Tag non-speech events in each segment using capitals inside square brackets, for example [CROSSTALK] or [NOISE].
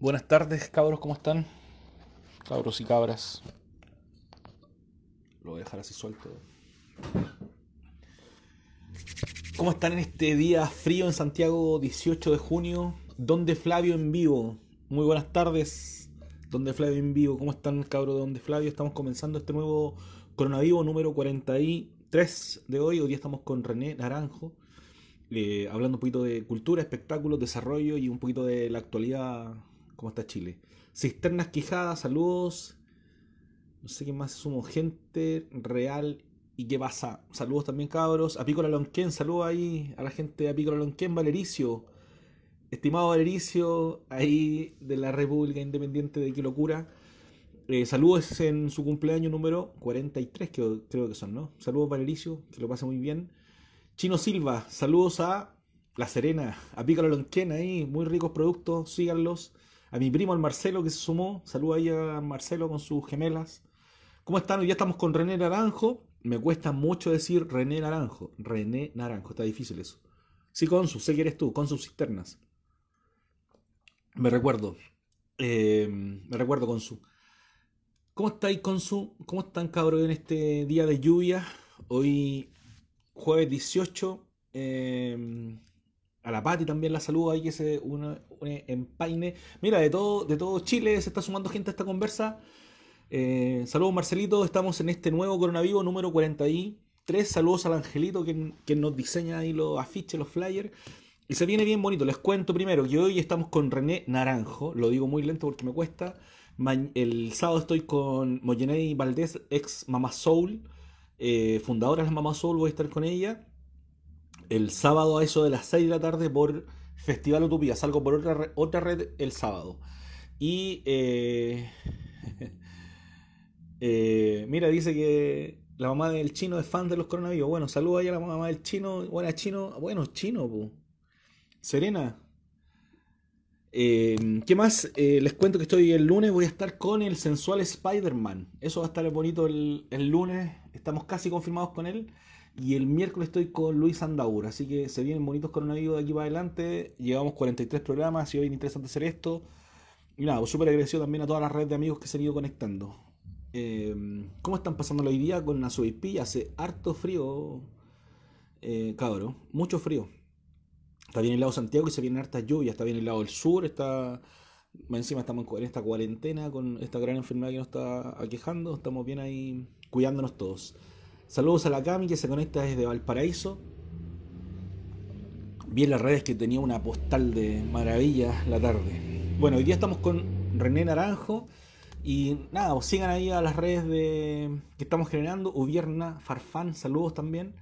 Buenas tardes, cabros, ¿cómo están? Cabros y cabras. Lo voy a dejar así suelto. ¿Cómo están en este día frío en Santiago, 18 de junio? Donde Flavio en vivo. Muy buenas tardes. Donde Flavio en vivo. ¿Cómo están, cabros de Donde Flavio? Estamos comenzando este nuevo coronavirus número 43 de hoy. Hoy día estamos con René Naranjo. eh, hablando un poquito de cultura, espectáculos, desarrollo y un poquito de la actualidad, cómo está Chile. Cisternas Quijadas, saludos. No sé quién más sumo. Gente real y qué pasa. Saludos también, cabros. Apícola Lonquén, saludos ahí a la gente de Apícola Lonquén, Valericio. Estimado Valericio, ahí de la República Independiente de Qué Locura. Eh, saludos en su cumpleaños número 43, que creo que son, ¿no? Saludos, Valericio, que lo pase muy bien. Chino Silva, saludos a La Serena, a Pícalo Lonquén ahí, muy ricos productos, síganlos. A mi primo, el Marcelo, que se sumó, saludos ahí a Marcelo con sus gemelas. ¿Cómo están? Hoy ya estamos con René Naranjo. Me cuesta mucho decir René Naranjo. René Naranjo, está difícil eso. Sí, Consu, sé que eres tú, con sus cisternas. Me recuerdo. Eh, me recuerdo, Consu. ¿Cómo estáis, Consu? ¿Cómo están, cabros, en este día de lluvia? Hoy, jueves 18. eh, a la Pati también la saludo ahí que se une, une en Paine. Mira, de todo, de todo Chile se está sumando gente a esta conversa. Eh, saludos Marcelito, estamos en este nuevo coronavirus número 43. Saludos al Angelito que, nos diseña ahí los afiches, los flyers. Y se viene bien bonito. Les cuento primero que hoy estamos con René Naranjo. Lo digo muy lento porque me cuesta. El sábado estoy con Moyenei Valdés, ex Mama Soul, eh, fundadora de las Mama Soul. Voy a estar con ella el sábado a eso de las 6 de la tarde por Festival Utopía. Salgo por otra, otra red el sábado. Y eh, [LAUGHS] eh, mira, dice que la mamá del chino es fan de los coronavirus. Bueno, saluda ahí a la mamá del chino. Buena chino. Bueno, chino, pu. Serena. Eh, ¿qué más? Eh, les cuento que estoy el lunes, voy a estar con el sensual Spider-Man. Eso va a estar bonito el, el lunes. Estamos casi confirmados con él. Y el miércoles estoy con Luis Andaur. Así que se vienen bonitos coronavirus de aquí para adelante. Llevamos 43 programas y hoy es interesante hacer esto. Y nada, pues súper agradecido también a todas las redes de amigos que se han ido conectando. Eh, ¿Cómo están pasando hoy día con la Sobeipilla? Hace harto frío, eh, cabro. Mucho frío. Está bien el lado Santiago y se vienen hartas lluvias. Está bien el lado del sur. Está encima estamos en esta cuarentena con esta gran enfermedad que nos está aquejando. Estamos bien ahí cuidándonos todos. Saludos a la Cami que se conecta desde Valparaíso. Vi en las redes que tenía una postal de maravilla la tarde. Bueno, hoy día estamos con René Naranjo. Y nada, pues sigan ahí a las redes de que estamos generando. Ubierna, Farfán, saludos también.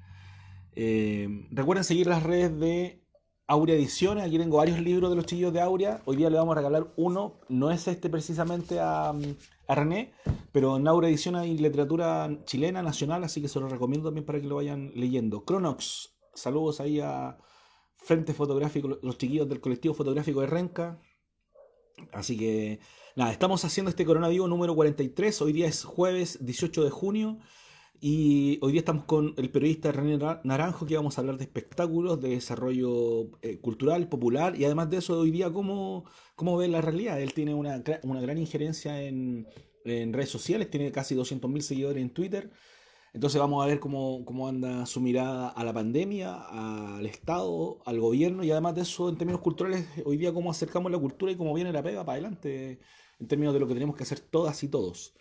Eh, recuerden seguir las redes de Aurea Ediciones. Aquí tengo varios libros de los chiquillos de Aurea. Hoy día le vamos a regalar uno. No es este precisamente a, a René, pero en Aurea Ediciones hay literatura chilena, nacional, así que se lo recomiendo también para que lo vayan leyendo. Cronox, saludos ahí a Frente Fotográfico, los chiquillos del colectivo fotográfico de Renca. Así que nada, estamos haciendo este coronavirus número 43. Hoy día es jueves 18 de junio. Y hoy día estamos con el periodista René Ra- Naranjo, que vamos a hablar de espectáculos, de desarrollo eh, cultural, popular, y además de eso, hoy día, cómo, cómo ve la realidad. Él tiene una, una gran injerencia en, en redes sociales, tiene casi 200.000 seguidores en Twitter. Entonces vamos a ver cómo, cómo anda su mirada a la pandemia, al Estado, al gobierno, y además de eso, en términos culturales, hoy día cómo acercamos la cultura y cómo viene la pega para adelante, en términos de lo que tenemos que hacer todas y todos.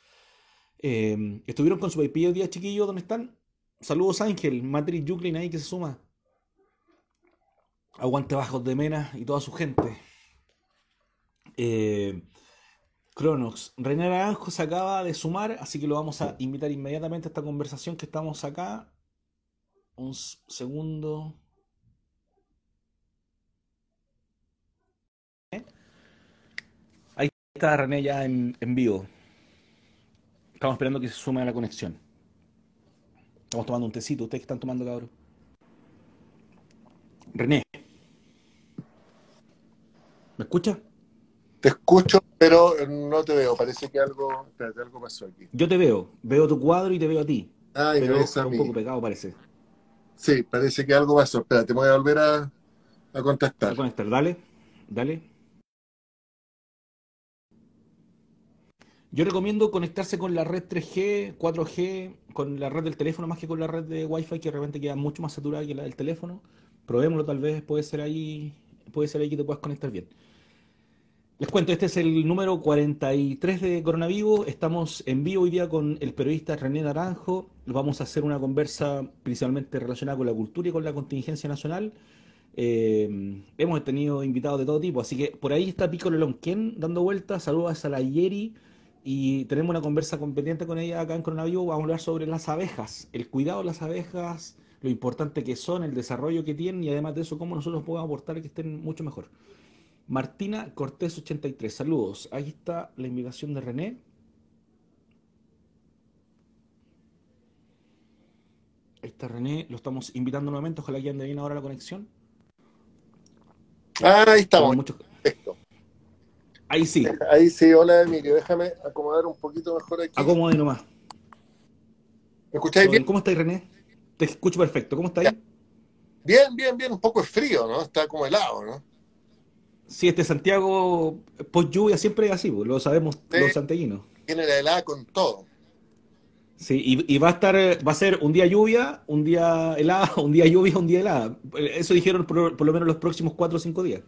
Eh, estuvieron con su hoy día, chiquillos, ¿dónde están? Saludos Ángel, Matrix Yuklin ahí que se suma. Aguante Bajos de Mena y toda su gente. Eh, Cronox, René Naranjo se acaba de sumar, así que lo vamos a invitar inmediatamente a esta conversación que estamos acá. Un segundo. Ahí está René ya en vivo. Estamos esperando que se sume a la conexión. Estamos tomando un tecito. ¿Ustedes qué están tomando, cabrón? René, ¿me escucha? Te escucho, pero no te veo. Parece que algo, espérate, algo pasó aquí. Yo te veo. Veo tu cuadro y te veo a ti. Ay, me Pero a un poco pegado parece. Sí, parece que algo pasó. Espérate, me voy a volver a, a A contactar. conectar. Dale. Dale. Yo recomiendo conectarse con la red 3G, 4G, con la red del teléfono más que con la red de Wi-Fi que realmente queda mucho más saturada que la del teléfono. Probémoslo, tal vez puede ser ahí, puede ser ahí que te puedas conectar bien. Les cuento, este es el número 43 de Coronavivo. Estamos en vivo hoy día con el periodista René Naranjo. Vamos a hacer una conversa principalmente relacionada con la cultura y con la contingencia nacional. Eh, hemos tenido invitados de todo tipo, así que por ahí está Pico Lonquén dando vueltas. Saludos a la Yeri y tenemos una conversa competente con ella acá en Coronavivo. Vamos a hablar sobre las abejas, el cuidado de las abejas, lo importante que son, el desarrollo que tienen y además de eso, cómo nosotros podemos aportar que estén mucho mejor. Martina Cortés 83, saludos. Ahí está la invitación de René. Ahí está René, lo estamos invitando nuevamente, ojalá que ande bien ahora la conexión. Ah, ahí estamos. Perfecto. Ahí sí. Ahí sí, hola Emilio, déjame acomodar un poquito mejor aquí. Acomode nomás. ¿Me escucháis bien? ¿Cómo estáis, René? Te escucho perfecto. ¿Cómo estáis? Bien, bien, bien. Un poco es frío, ¿no? Está como helado, ¿no? Sí, este Santiago post lluvia siempre es así, pues, lo sabemos los santiaguinos. Tiene la helada con todo. Sí, y, va a estar, va a ser un día lluvia, un día helada, [LAUGHS] un día lluvia, un día helada. Eso dijeron por, lo menos los próximos cuatro o cinco días.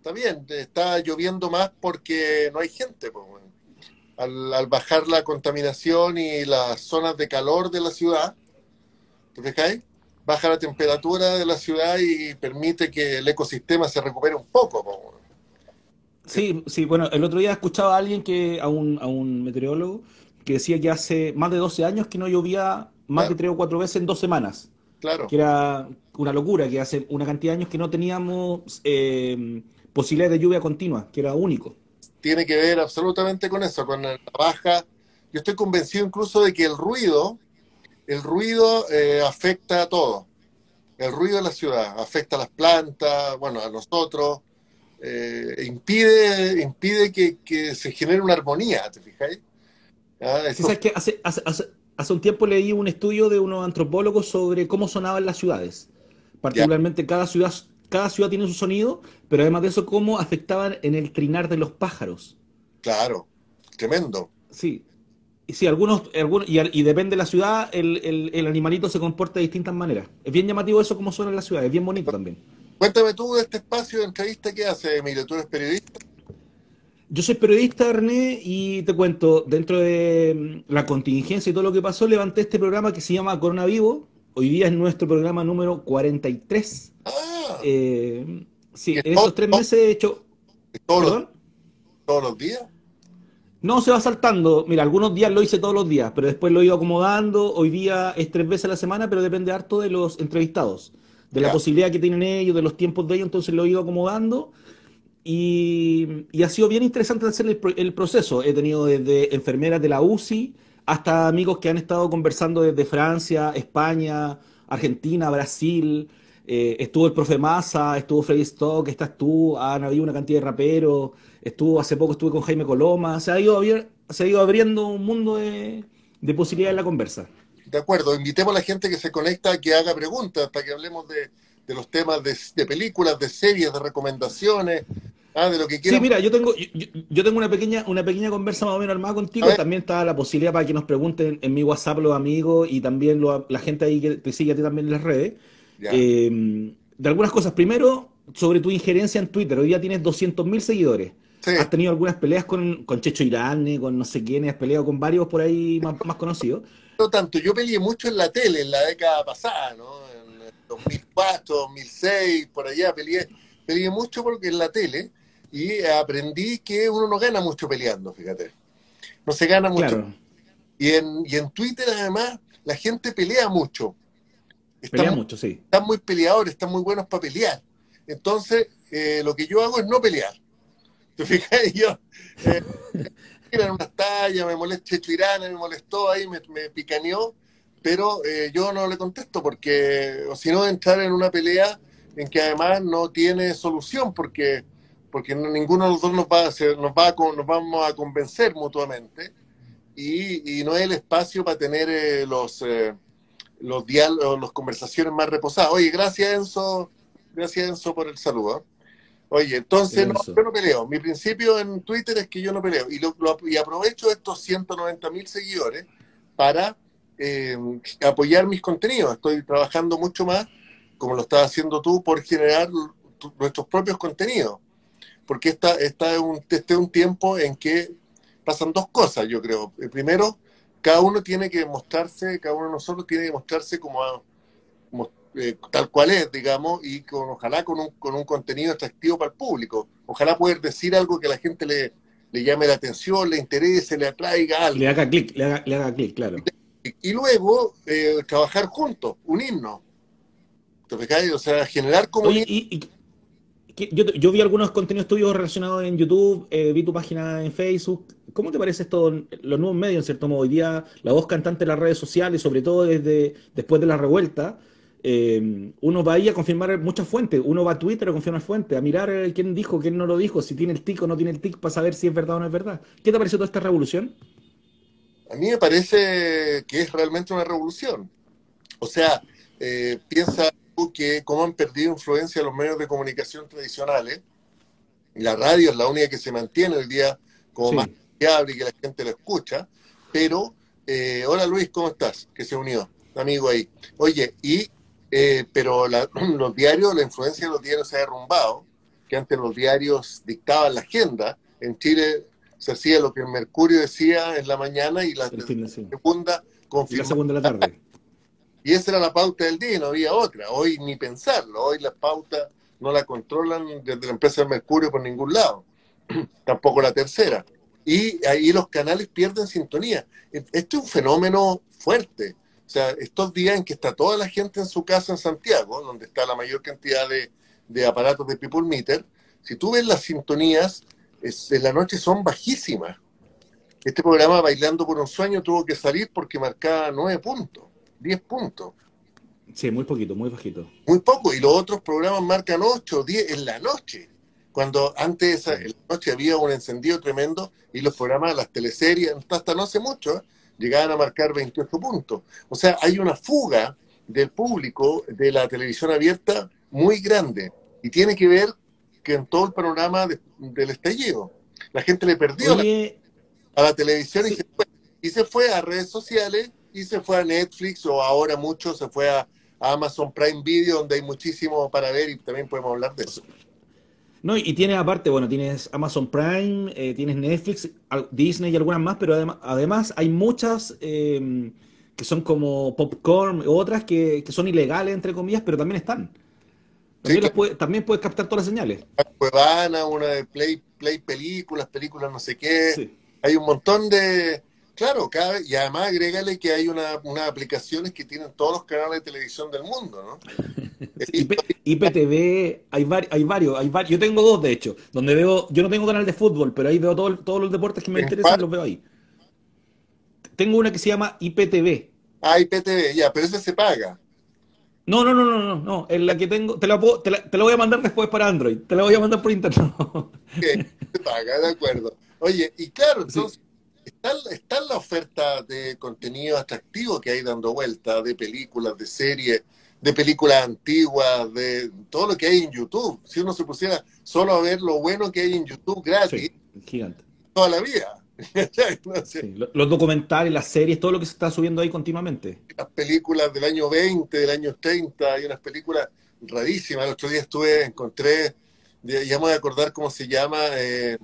Está bien, está lloviendo más porque no hay gente. Pues, al, bajar la contaminación y las zonas de calor de la ciudad, ¿te fijáis? baja la temperatura de la ciudad y permite que el ecosistema se recupere un poco. Sí, sí, bueno, el otro día escuchaba a alguien que, a un, a un meteorólogo, que decía que hace más de 12 años que no llovía más de tres o cuatro veces en dos semanas. Claro. Que era una locura, que hace una cantidad de años que no teníamos eh, posibilidades de lluvia continua, que era único. Tiene que ver absolutamente con eso, con la baja. Yo estoy convencido incluso de que el ruido el ruido eh, afecta a todo. El ruido de la ciudad afecta a las plantas, bueno, a nosotros, eh, impide, impide que, se genere una armonía, ¿te fijáis? Ah, ¿sabes que hace, hace, un tiempo leí un estudio de unos antropólogos sobre cómo sonaban las ciudades. Particularmente cada ciudad, cada ciudad tiene su sonido, pero además de eso, cómo afectaban en el trinar de los pájaros. Claro, tremendo. Sí, Sí, algunos, algunos y, depende de la ciudad, el, el, animalito se comporta de distintas maneras. Es bien llamativo eso como suena en la ciudad, es bien bonito también. Cuéntame tú de este espacio de entrevista que hace, Emilio, ¿tú eres periodista? Yo soy periodista, René, y te cuento, dentro de mm, la contingencia y todo lo que pasó, levanté este programa que se llama Corona Vivo. Hoy día es nuestro programa número 43. Ah. Eh, sí, en estos tres meses he hecho... ¿Todos, ¿Todos los días? No, se va saltando. Mira, algunos días lo hice todos los días, pero después lo he ido acomodando. Hoy día es tres veces a la semana, pero depende harto de los entrevistados, de la posibilidad que tienen ellos, de los tiempos de ellos, entonces lo he ido acomodando. Y, ha sido bien interesante hacer el, proceso. He tenido desde enfermeras de la UCI hasta amigos que han estado conversando desde Francia, España, Argentina, Brasil. Eh, estuvo el profe Massa, estuvo Freddy Stock, estás tú, han habido una cantidad de raperos. Estuvo hace poco estuve con Jaime Coloma, se ha ido, se ha ido abriendo un mundo de, posibilidades en la conversa. De acuerdo, invitemos a la gente que se conecta a que haga preguntas para que hablemos de, los temas de, películas, de series, de recomendaciones, ah, de lo que quieran. Sí, mira, yo tengo, yo, tengo una pequeña, una pequeña conversa más o menos armada contigo. También está la posibilidad para que nos pregunten en mi WhatsApp los amigos y también la gente ahí que te sigue a ti también en las redes. Eh, de algunas cosas. Primero, sobre tu injerencia en Twitter. Hoy día tienes 200.000 seguidores. Has tenido algunas peleas con, con Checho Irán, con no sé quién, has peleado con varios por ahí más, conocidos. No tanto, yo peleé mucho en la tele en la década pasada, ¿no? En 2004, 2006, por allá peleé, peleé mucho porque en la tele y aprendí que uno no gana mucho peleando, fíjate. No se gana mucho. Y, en, y en Twitter además la gente pelea mucho. Pelea mucho, sí. Están muy peleadores, están muy buenos para pelear. Entonces, eh, lo que yo hago es no pelear. [LAUGHS] ¿Te fijas? Yo, eh, eran unas tallas, me molesté Chirana, me molestó ahí, me, picaneó, pero eh, yo no le contesto porque, o si no, entrar en una pelea en que además no tiene solución porque porque ninguno de los dos nos va a hacer, nos va nos vamos a convencer mutuamente y, no es el espacio para tener eh, los eh, los diálogos, las conversaciones más reposadas. Oye, gracias Enzo, gracias Enzo por el saludo. Oye, entonces no, yo no peleo. Mi principio en Twitter es que yo no peleo. Y, lo, y aprovecho estos 190 mil seguidores para eh, apoyar mis contenidos. Estoy trabajando mucho más, como lo estás haciendo tú, por generar nuestros propios contenidos. Porque esta, esta es un, este es un tiempo en que pasan dos cosas, yo creo. Primero, cada uno tiene que mostrarse, cada uno de nosotros tiene que mostrarse como, eh, tal cual es, digamos, y con, ojalá con un, con un contenido atractivo para el público. Ojalá poder decir algo que a la gente le, le llame la atención, le interese, le atraiga algo. Le haga clic, le haga, le haga clic, claro. Y, luego eh, trabajar juntos, unirnos. ¿Te O sea, generar comunidad. Yo, vi algunos contenidos tuyos relacionados en YouTube, eh, vi tu página en Facebook. ¿Cómo te parece esto, los nuevos medios, en cierto modo? Hoy día, la voz cantante de las redes sociales, sobre todo desde después de la revuelta, eh, uno va ahí a confirmar muchas fuentes, uno va a Twitter a confirmar fuentes, a mirar quién dijo, quién no lo dijo, si tiene el tic o no tiene el tic para saber si es verdad o no es verdad. ¿Qué te parece toda esta revolución? A mí me parece que es realmente una revolución. O sea, eh, piensa que cómo han perdido influencia los medios de comunicación tradicionales. La radio es la única que se mantiene el día como más fiable y que la gente lo escucha. Pero, hola Luis, ¿cómo estás? Que se unió, amigo ahí. Oye, y eh, pero [CLEARS THROAT] los diarios, la influencia de los diarios se ha derrumbado, que antes los diarios dictaban la agenda. En Chile se hacía lo que el Mercurio decía en la mañana y la, segunda confirmaba. la segunda de la tarde. [LAUGHS] Y esa era la pauta del día y no había otra. Hoy ni pensarlo. Hoy la pauta no la controlan desde la empresa del Mercurio por ningún lado. [CLEARS THROAT] Tampoco la tercera. Y ahí los canales pierden sintonía. Esto es un fenómeno fuerte. O sea, estos días en que está toda la gente en su casa en Santiago, donde está la mayor cantidad de, aparatos de People Meter, si tú ves las sintonías, en la noche son bajísimas. Este programa Bailando por un Sueño tuvo que salir porque marcaba nueve puntos, diez puntos. Sí, muy poquito, muy bajito. Muy poco, y los otros programas marcan ocho, diez en la noche. Cuando antes en la noche había un encendido tremendo y los programas, las teleseries, hasta no hace mucho, ¿eh? llegaban a marcar 28 puntos. O sea, hay una fuga del público de la televisión abierta muy grande y tiene que ver que en todo el panorama del estallido la gente le perdió a la televisión y, se fue, y se fue a redes sociales y se fue a Netflix o ahora mucho se fue a, a Amazon Prime Video donde hay muchísimo para ver y también podemos hablar de eso. No, y tienes aparte, bueno, tienes Amazon Prime, eh, tienes Netflix, Disney y algunas más, pero además, además hay muchas em, que son como popcorn, otras que, son ilegales, entre comillas, pero también están. También, puedes captar todas las señales. Cuevana, una de Play, Play Películas, películas no sé qué. Hay un montón de, Claro, cada, y además agrégale que hay una, unas aplicaciones que tienen todos los canales de televisión del mundo, ¿no? [LAUGHS] IPTV, hay, hay varios, hay varios, yo tengo dos de hecho, donde veo, yo no tengo canal de fútbol, pero ahí veo todos los deportes que me interesan, los veo ahí. Tengo una que se llama IPTV. Ah, IPTV, ya, pero esa se paga. No, no, no, no, no, no, es la que tengo, te la, puedo, te la, voy a mandar después para Android, te la voy a mandar por internet. se paga, de acuerdo. Oye, y claro, entonces está, la oferta de contenido atractivo que hay dando vuelta, de películas, de series, de películas antiguas, de todo lo que hay en YouTube. Si uno se pusiera solo a ver lo bueno que hay en YouTube gratis, gigante. toda la vida. [LAUGHS] los documentales, las series, todo lo que se está subiendo ahí continuamente. Las películas del año 20, del año 30, hay unas películas rarísimas. El otro día estuve, encontré, ya me voy a acordar cómo se llama, eh,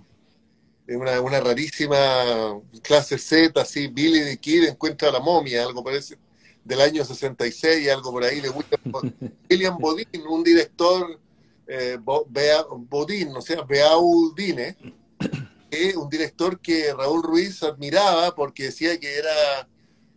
una, una rarísima clase Z, así, Billy the Kid encuentra la momia, algo parece, del año 66, algo por ahí, de William, [LAUGHS] Bodin, un director, eh, Bodin, o sea, Beaudine, un director que Raúl Ruiz admiraba porque decía que era,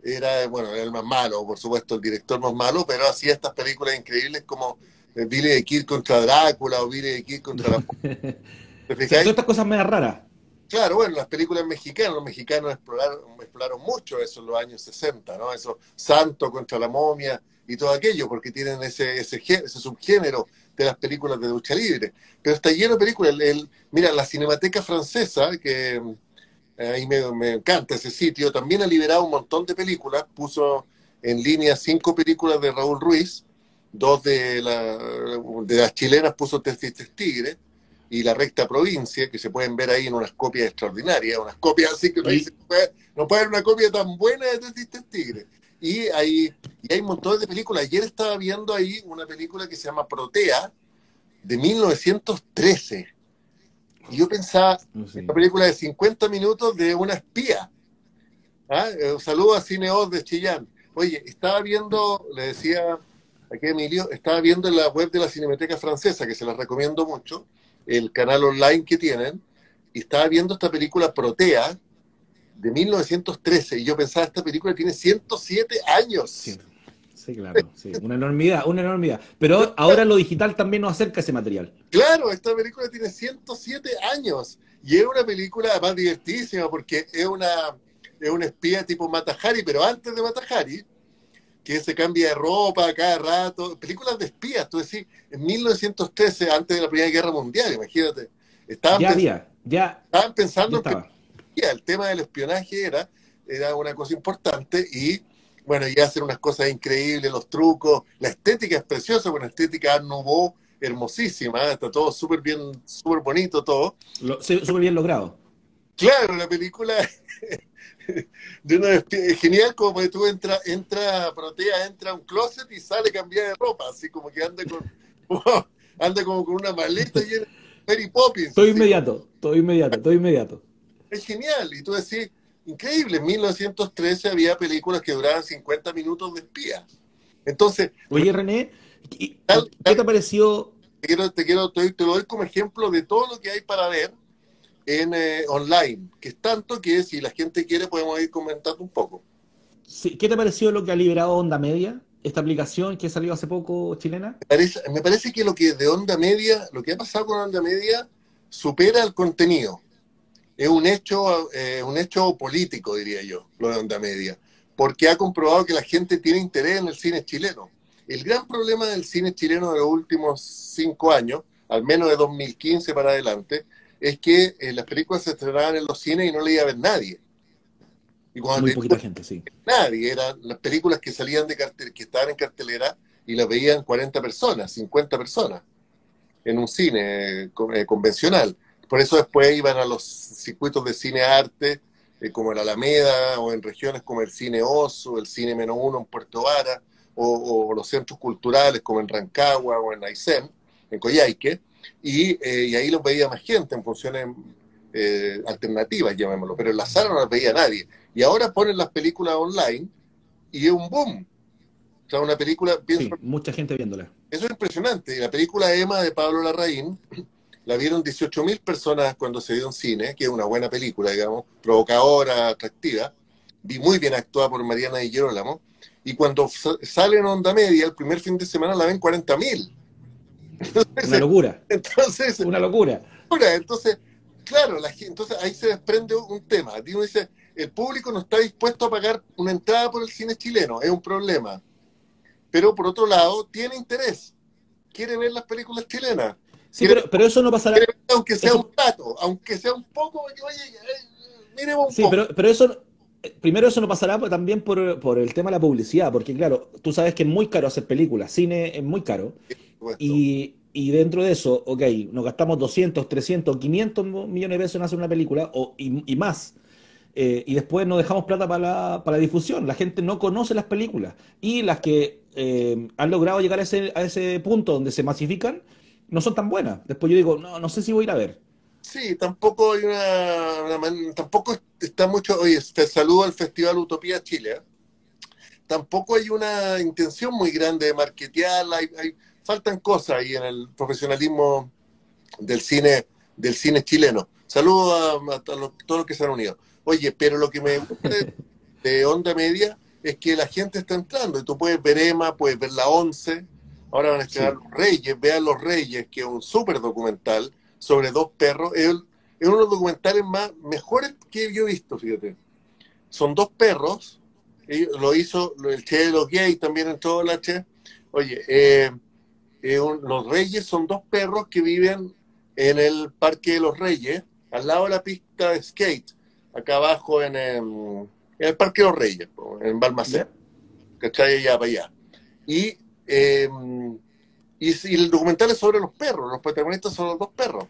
era, bueno, era el más malo, por supuesto, el director más malo, pero hacía estas películas increíbles como eh, Billy the Kid contra Drácula o Billy the Kid contra la... [LAUGHS] todas estas cosas me raras. Claro, bueno, las películas mexicanas, los mexicanos exploraron, mucho eso en los años 60, ¿no? Eso, Santo contra la momia y todo aquello, porque tienen ese, ese, ese subgénero de las películas de lucha libre. Pero está lleno de películas. El, mira, la Cinemateca Francesa, que eh, ahí me, encanta ese sitio, también ha liberado un montón de películas, puso en línea cinco películas de Raúl Ruiz, dos de, de las chilenas puso Testis Tigre, y La Recta Provincia, que se pueden ver ahí en unas copias extraordinarias, unas copias así que uno dice, no puede, no puede haber una copia tan buena de Tristes Tigres. Y hay, y hay montones de películas. Ayer estaba viendo ahí una película que se llama Protea, de 1913. Y yo pensaba, Sí. una película de 50 minutos de una espía. ¿Ah? Eh, Un saludo a Cineos de Chillán. Oye, estaba viendo, le decía aquí a Emilio, estaba viendo en la web de la Cinemateca Francesa, que se las recomiendo mucho, el canal online que tienen, y estaba viendo esta película Protea de 1913, y yo pensaba, esta película tiene 107 años. Sí, sí, claro. sí. Una enormidad, una enormidad. Pero ahora lo digital también nos acerca a ese material. Claro, esta película tiene 107 años y es una película además divertidísima porque es una, es una espía tipo Matahari, pero antes de Matahari, que se cambia de ropa cada rato. Películas de espías, tú decís, en 1913, antes de la Primera Guerra Mundial, imagínate. Estaban, Ya había, ya, estaban ya pensando estaba. películas. el tema del espionaje era, era una cosa importante y bueno, y hacen unas cosas increíbles, los trucos, la estética es preciosa, una estética Nouveau hermosísima, ¿eh? está todo súper bien, súper bonito todo. Súper bien logrado. Claro, la película [LAUGHS] [LAUGHS] de una es genial como que tú entra, entra, Protea entra a un closet y sale cambiada de ropa, así como que anda con [LAUGHS] anda como con una maleta de Mary Poppins. Todo así. inmediato, todo inmediato, todo inmediato. Es genial, y tú decís, increíble, en 1913 había películas que duraban 50 minutos de espía. Entonces, Oye, René, ¿y- Tal- ¿qué te pareció? te quiero, te quiero, te, te lo doy como ejemplo de todo lo que hay para ver en eh, online, que es tanto que si la gente quiere podemos ir comentando un poco. sí, ¿Qué te pareció lo que ha liberado Onda Media? Esta aplicación que salió hace poco chilena. Me parece, me parece que lo que de onda media, lo que ha pasado con onda media, supera el contenido. Es un hecho, eh, un hecho político, diría yo, lo de onda media, porque ha comprobado que la gente tiene interés en el cine chileno. El gran problema del cine chileno de los últimos cinco años, al menos de 2015 para adelante, es que eh, las películas se estrenaban en los cines y no le iba a ver nadie. Y cuando Muy poquita gente, sí. [LAUGHS] nadie, eran las películas que salían de cartel, que estaban en cartelera y las veían 40 personas, 50 personas en un cine eh, eh, convencional. Por eso después iban a los circuitos de cine arte, eh, como el Alameda, o en regiones como el Cine Oso, el Cine Menos Uno en Puerto Vara, o, o los centros culturales como en Rancagua o en Aysén, en Coyhaique, y, eh, y ahí los veía más gente en funciones eh, alternativas, llamémoslo, pero en la sala no las veía nadie. Y ahora ponen las películas online y es un boom. O sea, una película, pienso, Sí, mucha gente viéndola. eso es impresionante. La película Emma de Pablo Larraín [CLEARS THROAT] la vieron 18.000 personas cuando se dio en cine, que es una buena película, digamos, provocadora, atractiva, y muy bien actuada por Mariana Di Girolamo. Y cuando sa- sale en onda media, el primer fin de semana la ven 40.000. Una locura, Entonces, una locura. Entonces, claro, la entonces ahí se desprende un tema. Uno dice, el público no está dispuesto a pagar una entrada por el cine chileno, es un problema. Pero por otro lado, tiene interés, quiere ver las películas chilenas, Sí, pero, pero eso no pasará. quiere aunque sea Eso- un rato, aunque sea un poco, que, oye, eh, un Sí, poco. pero, pero eso, eh, primero eso no pasará también por, por el tema de la publicidad, porque claro, tú sabes que es muy caro hacer películas, cine es muy caro, supuesto. y, y dentro de eso, ok, nos gastamos 200, 300, 500 millones de pesos en hacer una película, o, y, y más, eh, y después nos dejamos plata para la, para la difusión, la gente no conoce las películas, y las que eh, han logrado llegar a ese, a ese punto donde se masifican, no son tan buenas. Después yo digo, no, no sé si voy a ir a ver. Sí, tampoco hay una, una tampoco está mucho, oye, te saludo al Festival Utopía Chile. ¿eh? Tampoco hay una intención muy grande de marketearla, hay, hay- faltan cosas ahí en el profesionalismo del cine, del cine chileno. Saludo a, a todos los- todos los que se han unido. Oye, pero lo que me gusta de, de Onda Media es que la gente está entrando y tú puedes ver Emma, puedes ver La Once, ahora van a estrenar Sí. Los Reyes, vean Los Reyes, que es un súper documental sobre dos perros. Es, el- es uno de los documentales más mejores que yo he visto, fíjate. Son dos perros, y lo hizo el Che de los Gays, también entró la Che. Oye, eh, eh, los Reyes son dos perros que viven en el Parque de los Reyes, al lado de la pista de skate, acá abajo en, em, en el Parque de los Reyes, en Balmacén. ¿cachai? Allá para allá. Y, eh, y, y el documental es sobre los perros, los protagonistas son los dos perros.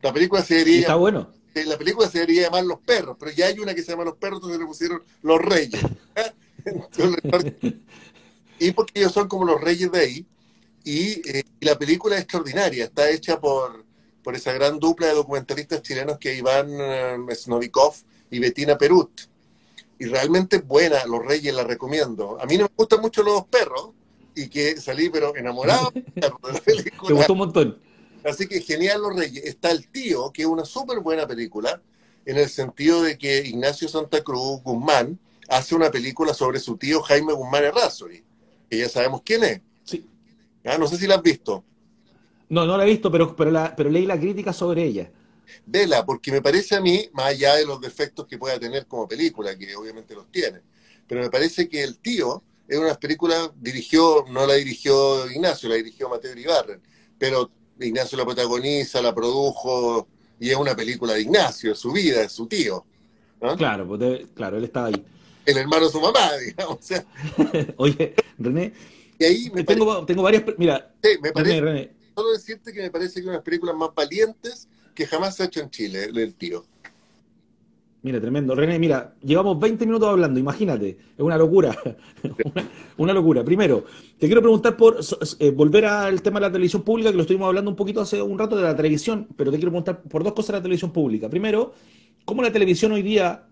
La película se debería está bueno. La película se debería llamar Los Perros, pero ya hay una que se llama Los Perros, entonces le pusieron Los Reyes. [LAUGHS] [LAUGHS] y porque ellos son como los reyes de ahí. Eh, y, la película es extraordinaria, está hecha por, por esa gran dupla de documentalistas chilenos que Iván uh, Snovikov y Bettina Perut. Y realmente buena, Los Reyes la recomiendo. A mí no me gustan mucho los perros y que salí pero enamorado de la [LAUGHS] película. Te gustó un montón. Así que genial Los Reyes. Está El Tío, que es una súper buena película, en el sentido de que Ignacio Santa Cruz Guzmán hace una película sobre su tío Jaime Guzmán Errázuri, que ya sabemos quién es. Ah, no sé si la has visto. No, no la he visto, pero, pero, la, pero leí la crítica sobre ella. Vela, porque me parece a mí, más allá de los defectos que pueda tener como película, que obviamente los tiene, pero me parece que El Tío es una película, dirigió, no la dirigió Ignacio, la dirigió Mateo Ibarren, pero Ignacio la protagoniza, la produjo, y es una película de Ignacio, es su vida, es su tío. Claro, pues claro, él estaba ahí. El hermano de su mamá, [LAUGHS] digamos. [LAUGHS] Oye, René, y ahí me tengo, tengo varias. Mira, me parece, solo decirte que me parece que una de las películas más valientes que jamás se ha hecho en Chile, el tío. Mira, tremendo. René, mira, llevamos 20 minutos hablando, imagínate, es una locura. [LAUGHS] una, locura. Primero, te quiero preguntar por eh, volver al tema de la televisión pública, que lo estuvimos hablando un poquito hace un rato de la televisión, pero te quiero preguntar por dos cosas de la televisión pública. Primero, ¿cómo la televisión hoy día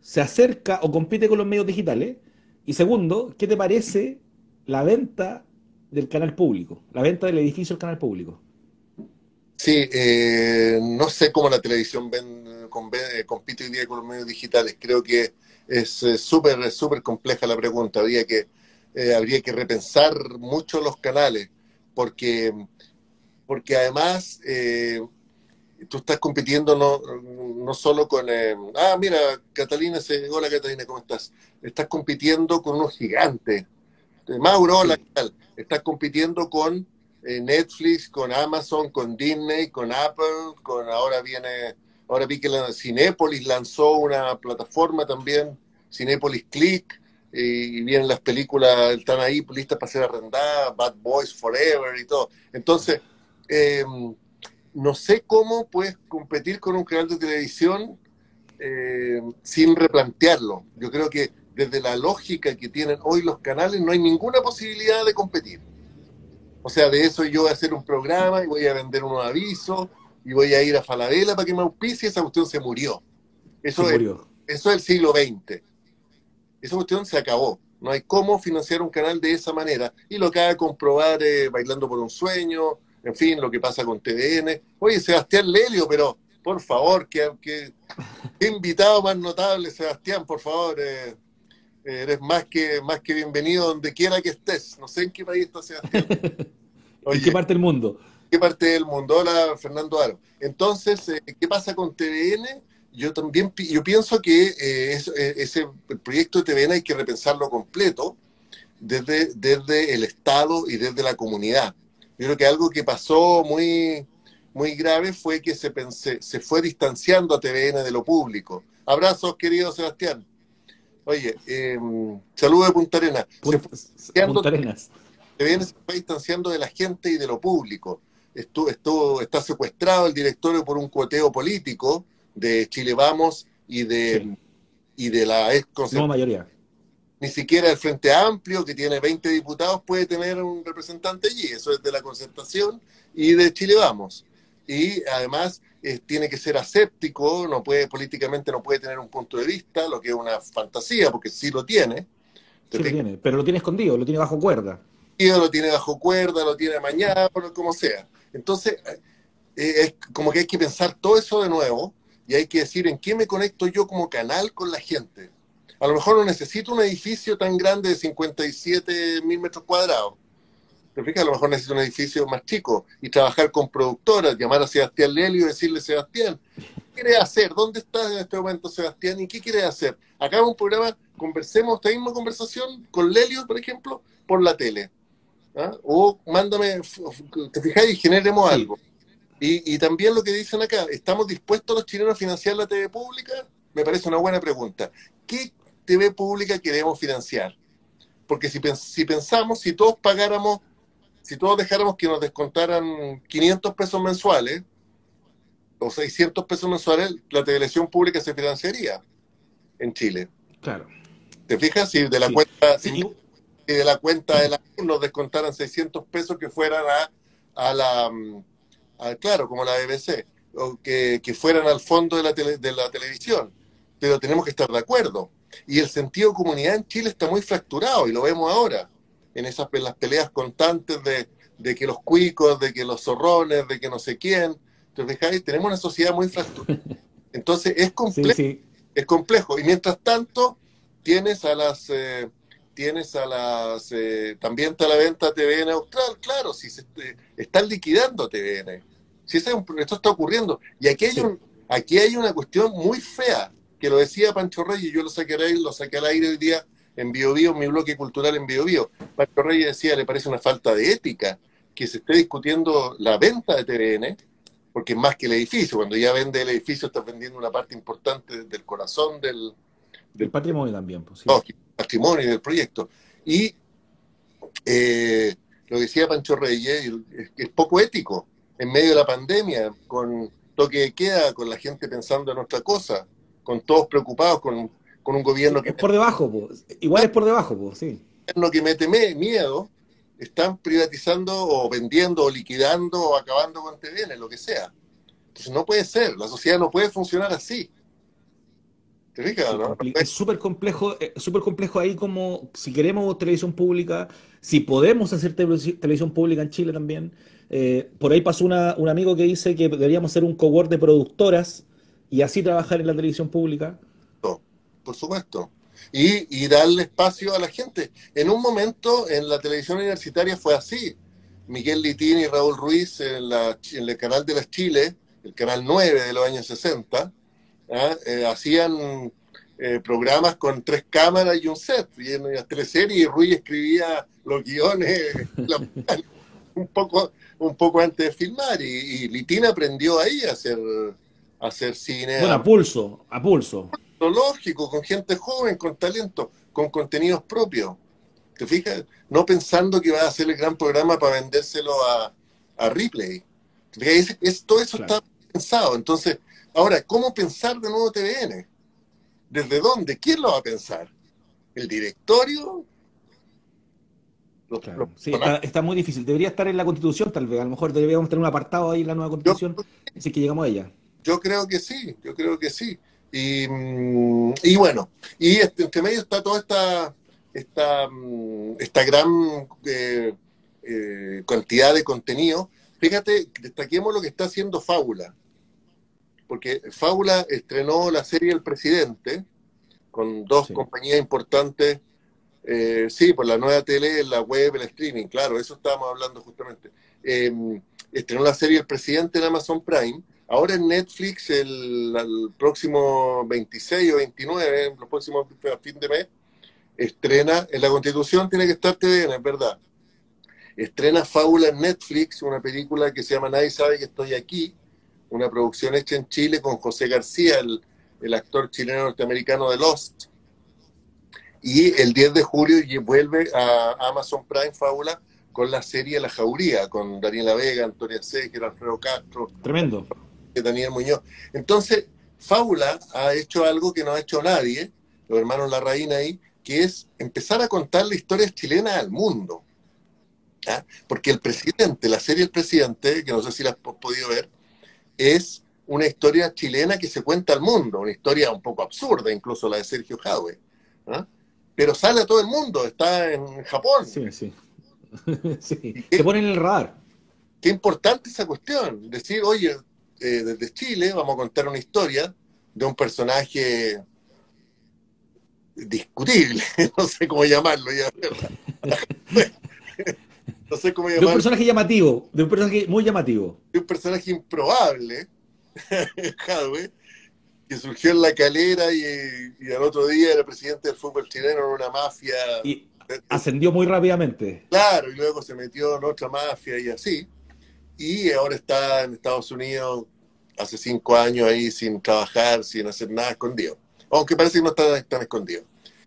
se acerca o compite con los medios digitales? Y segundo, ¿qué te parece la venta del canal público, la venta del edificio del canal público? Sí, eh, no sé cómo la televisión ven, eh, compite hoy día con los medios digitales. Creo que es súper súper compleja la pregunta. Habría que, eh, habría que repensar mucho los canales, porque, porque además tú estás compitiendo no, no solo con... ah, mira, Catalina, se, hola Catalina, ¿cómo estás? Estás compitiendo con unos gigantes. Mauro, hola, ¿qué tal? Estás compitiendo con eh, Netflix, con Amazon, con Disney, con Apple, con ahora viene, ahora vi que la, Cinépolis lanzó una plataforma también, Cinépolis Click, y vienen las películas, están ahí listas para ser arrendadas, Bad Boys Forever y todo. Entonces, em, no sé cómo puedes competir con un canal de televisión em, sin replantearlo. Yo creo que desde la lógica que tienen hoy los canales no hay ninguna posibilidad de competir. O sea, de eso yo voy a hacer un programa y voy a vender unos avisos y voy a ir a Falabella para que me auspicie, esa cuestión se murió. Eso, Es, eso es el siglo XX. Esa cuestión se acabó. No hay cómo financiar un canal de esa manera. Y lo que haga comprobar eh, Bailando por un Sueño, en fin, lo que pasa con TVN. Oye, Sebastián Lelio, pero por favor, que, que, invitado más notable, Sebastián, por favor. Eh, eres más que, más que bienvenido donde quiera que estés. No sé en qué país estás, Sebastián. [LAUGHS] ¿En qué parte del mundo? ¿Qué parte del mundo? Hola, Fernando Aro. Entonces, eh, ¿qué pasa con TVN? Yo también yo pienso que eh, eh, ese proyecto de TVN hay que repensarlo completo desde, desde el Estado y desde la comunidad. Yo creo que algo que pasó muy, muy grave fue que se, se fue distanciando a TVN de lo público. Abrazos, querido Sebastián. Oye, eh, saludo de Punta Arenas. Punta Arenas. Se fue distanciando de la gente y de lo público. Estuvo, estuvo, está secuestrado el directorio por un cuoteo político de Chile Vamos y de, y de la ex No mayoría. Ni siquiera el Frente Amplio, que tiene 20 diputados, puede tener un representante allí. Eso es de la concertación y de Chile Vamos. Y además eh, tiene que ser aséptico, no puede, políticamente no puede tener un punto de vista, lo que es una fantasía, porque sí lo tiene. Sí lo tiene, pero lo tiene escondido, lo tiene bajo cuerda. Lo tiene bajo cuerda, lo tiene mañana, como sea. Entonces, eh, es como que hay que pensar todo eso de nuevo y hay que decir en qué me conecto yo como canal con la gente. A lo mejor no necesito un edificio tan grande de 57 mil metros cuadrados ¿Te A lo mejor necesito un edificio más chico y trabajar con productoras, llamar a Sebastián Lelio y decirle, Sebastián, ¿qué quieres hacer? ¿Dónde estás en este momento, Sebastián? ¿Y qué quieres hacer? Acá un programa, conversemos esta misma conversación con Lelio, por ejemplo, por la tele. ¿ah? O mándame, te fijáis y generemos algo. Y, y también lo que dicen acá, ¿estamos dispuestos los chilenos a financiar la TV pública? Me parece una buena pregunta. ¿Qué TV pública queremos financiar? Porque si, si pensamos, si todos pagáramos si todos dejáramos que nos descontaran 500 pesos mensuales, o 600 pesos mensuales, la televisión pública se financiaría en Chile. Claro. ¿Te fijas? Si de la cuenta, si de la cuenta del nos descontaran 600 pesos que fueran a, a la, mm, claro, como la BBC, o que, fueran al fondo de la, de la televisión. Pero tenemos que estar de acuerdo. Y el sentido de comunidad en Chile está muy fracturado y lo vemos ahora, en esas las peleas constantes de, de que los cuicos, de que los zorrones, de que no sé quién. Entonces, tenemos una sociedad muy fracturada. [LAUGHS] Entonces, es complejo. Es complejo. Y mientras tanto, tienes a las... Eh, tienes a las... Eh, también está la venta TVN Austral, claro, si se eh, están liquidando TVN. Si esto está ocurriendo. Y aquí hay, un, aquí hay una cuestión muy fea, que lo decía Pancho Reyes, yo lo saqué lo saqué al aire hoy día en Bio, Bio mi bloque cultural en Bio, Bio. Pancho Reyes decía, le parece una falta de ética que se esté discutiendo la venta de TVN, porque es más que el edificio, cuando ya vende el edificio estás vendiendo una parte importante del corazón del... del patrimonio también, pues, patrimonio del proyecto. Y eh, lo que decía Pancho Reyes, es, es poco ético en medio de la pandemia, con toque de queda, con la gente pensando en otra cosa, con todos preocupados, con, un gobierno que... Es por debajo, igual es por debajo, pues, sí. gobierno que mete miedo, están privatizando o vendiendo o liquidando o acabando con TVN, lo que sea. Entonces no puede ser, la sociedad no puede funcionar así. Es súper complejo, eh, súper complejo ahí como si queremos televisión pública, si podemos hacer televisión pública en Chile también. Eh, por ahí pasó un amigo que dice que deberíamos ser un cohort de productoras y así trabajar en la televisión pública. Por supuesto. Y, darle espacio a la gente. En un momento en la televisión universitaria fue así. Miguel Litín y Raúl Ruiz en, la, en el canal de las Chile, el canal 9 de los años 60, ¿ah? eh, hacían eh, programas con tres cámaras y un set, y en las tres series, y Ruiz escribía los guiones [LAUGHS] un, poco, un poco antes de filmar, y, Litina aprendió ahí a hacer, a hacer cine. Bueno, a pulso, a pulso. Lógico, con gente joven, con talento, con contenidos propios. ¿Te fijas? No pensando que va a hacer el gran programa para vendérselo a, a Ripley. Es, todo eso está pensado. Entonces, Ahora, ¿cómo pensar de nuevo TVN? ¿Desde dónde? ¿Quién lo va a pensar? ¿El directorio? sí, está, muy difícil. Debería estar en la Constitución, tal vez. A lo mejor deberíamos tener un apartado ahí en la nueva Constitución, así que llegamos a ella. Yo creo que sí, yo creo que sí. Y, mm, bueno, y este, entre medio está toda esta, esta, mm, esta gran eh, eh, cantidad de contenido. Fíjate, destaquemos lo que está haciendo Fábula porque Fábula estrenó la serie El Presidente con dos compañías importantes, eh, sí, por la nueva tele, la web, el streaming, claro, eso estábamos hablando justamente. Em, estrenó la serie El Presidente en Amazon Prime, ahora en Netflix el, próximo 26 o 29, los próximos a fin de mes, estrena, en la Constitución tiene que estar TVN, es verdad. Estrena Fábula en Netflix, una película que se llama Nadie sabe que estoy aquí, una producción hecha en Chile con José García, el, actor chileno norteamericano de Lost. Y el 10 de julio vuelve a Amazon Prime Fábula con la serie La Jauría, con Daniela Vega, Antonia Seger, Alfredo Castro. Tremendo. Daniel Muñoz. Entonces, Fábula ha hecho algo que no ha hecho nadie, los hermanos La Reina ahí, que es empezar a contar la historia chilena al mundo. ¿ah? Porque el presidente, la serie El Presidente, que no sé si la has podido ver, es una historia chilena que se cuenta al mundo, una historia un poco absurda, incluso la de Sergio Jadwe. Pero sale a todo el mundo, está en Japón. Sí, sí. [LAUGHS] sí. Se pone en el radar. Qué importante esa cuestión. Decir, oye, eh, desde Chile vamos a contar una historia de un personaje discutible, [LAUGHS] no sé cómo llamarlo ya. [LAUGHS] no sé cómo llamarlo. De un personaje llamativo, de un personaje muy llamativo. De un personaje improbable, [LAUGHS] que surgió en la calera y, al otro día era presidente del fútbol chileno en una mafia. Y ascendió muy rápidamente. Claro, y luego se metió en otra mafia y así. Y ahora está en Estados Unidos hace cinco años ahí sin trabajar, sin hacer nada escondido. Aunque parece que no está tan escondido.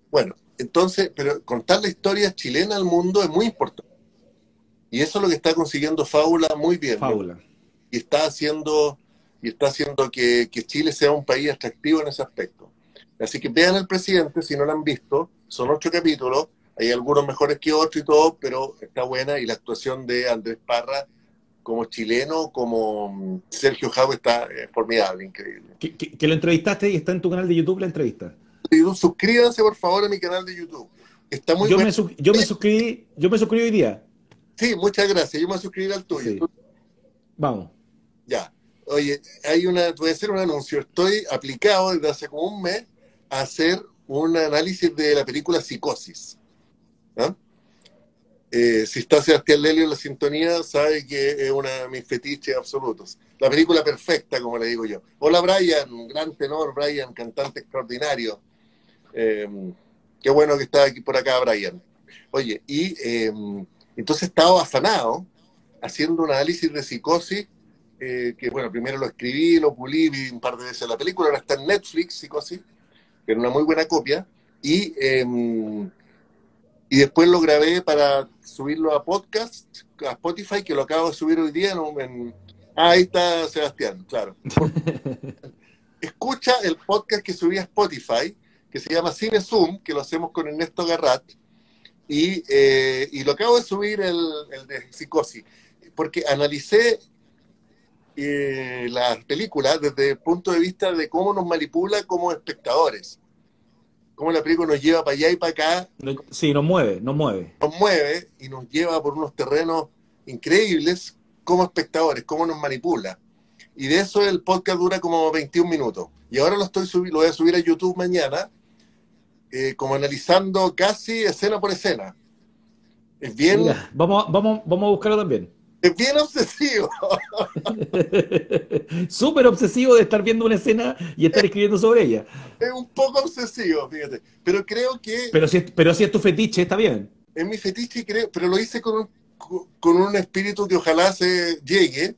Bueno, entonces, pero contar la historia chilena al mundo es muy importante. Y eso es lo que está consiguiendo Fábula muy bien. Fábula. Y está haciendo y está haciendo que, que Chile sea un país atractivo en ese aspecto. Así que vean El Presidente, si no lo han visto, son ocho capítulos, hay algunos mejores que otros y todo, pero está buena y la actuación de Andrés Parra como chileno, como mm, Sergio Jau está eh, formidable, increíble. Que, lo entrevistaste y está en tu canal de YouTube la entrevista. suscríbanse por favor a mi canal de YouTube. Está muy yo, me, yo me suscribí, yo me suscribí hoy día. Sí, muchas gracias. Yo me suscribí al tuyo. Vamos. Ya. Oye, hay una, voy a hacer un anuncio. Estoy aplicado desde hace como un mes a hacer un análisis de la película Psicosis. ¿Ah? Eh, si está Sebastián Lelio en la sintonía, sabe que es uno de mis fetiches absolutos. La película perfecta, como le digo yo. Hola Brian, gran tenor, Brian, cantante extraordinario. Em, qué bueno que está aquí por acá, Brian. Oye, y em, entonces he estado afanado haciendo un análisis de psicosis, eh, que bueno, primero lo escribí, lo pulí, vi un par de veces la película, ahora está en Netflix, psicosis, que era una muy buena copia, y em, y después lo grabé para subirlo a podcast, a Spotify, que lo acabo de subir hoy día. En, ah, ahí está Sebastián, claro. [LAUGHS] Escucha el podcast que subí a Spotify, que se llama Cine Zoom, que lo hacemos con Ernesto Garrat, y, eh, y lo acabo de subir el, el de Psicosis, porque analicé eh, la película desde el punto de vista de cómo nos manipula como espectadores cómo la película nos lleva para allá y para acá. Sí, nos mueve, nos mueve. Nos mueve y nos lleva por unos terrenos increíbles como espectadores, cómo nos manipula. Y de eso el podcast dura como 21 minutos. Y ahora lo, estoy lo voy a subir a YouTube mañana, eh, como analizando casi escena por escena. Es bien... vamos, vamos, vamos a buscarlo también. Es bien obsesivo. [LAUGHS] Súper obsesivo de estar viendo una escena y estar escribiendo sobre ella. Es un poco obsesivo, fíjate. Pero creo que. Pero si es, pero si es tu fetiche, está bien. Es mi fetiche, creo, pero lo hice con un, con un espíritu que ojalá se llegue,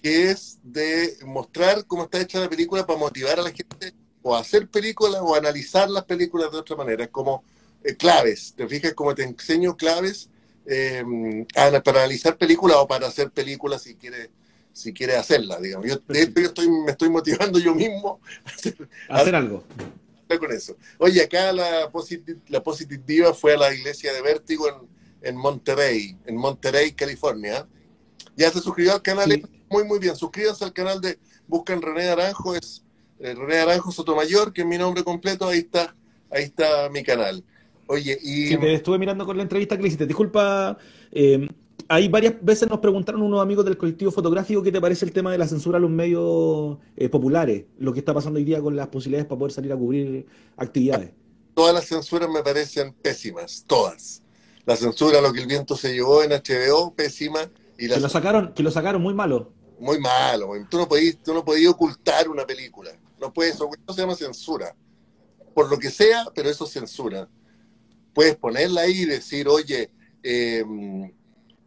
que es de mostrar cómo está hecha la película para motivar a la gente o a hacer películas o analizar las películas de otra manera, como eh, claves. ¿Te fijas? Como te enseño claves eh, para analizar películas o para hacer películas si quiere si quiere hacerla, digamos. Yo, de hecho, yo estoy, me estoy motivando yo mismo [LAUGHS] a hacer, algo. Con eso. Oye, acá la, la positiva fue a la iglesia de Vértigo en, en Monterrey, en Monterrey, California. Ya se suscribió al canal, muy, muy bien. Suscríbanse al canal de Buscan René Aranjo, es eh, René Aranjo Sotomayor, que es mi nombre completo, ahí está, ahí está mi canal. Oye, y... Sí, te estuve mirando con la entrevista que le hiciste. Disculpa, eh, hay varias veces nos preguntaron unos amigos del colectivo fotográfico qué te parece el tema de la censura a los medios eh, populares, lo que está pasando hoy día con las posibilidades para poder salir a cubrir actividades. Todas las censuras me parecen pésimas, todas. La censura, lo que el viento se llevó en HBO, pésima. Y que, lo sacaron, que lo sacaron muy malo. Muy malo. Tú no podías, tú no podías ocultar una película. No puedes, eso se llama censura. Por lo que sea, pero eso es censura puedes ponerla ahí y decir, oye, em,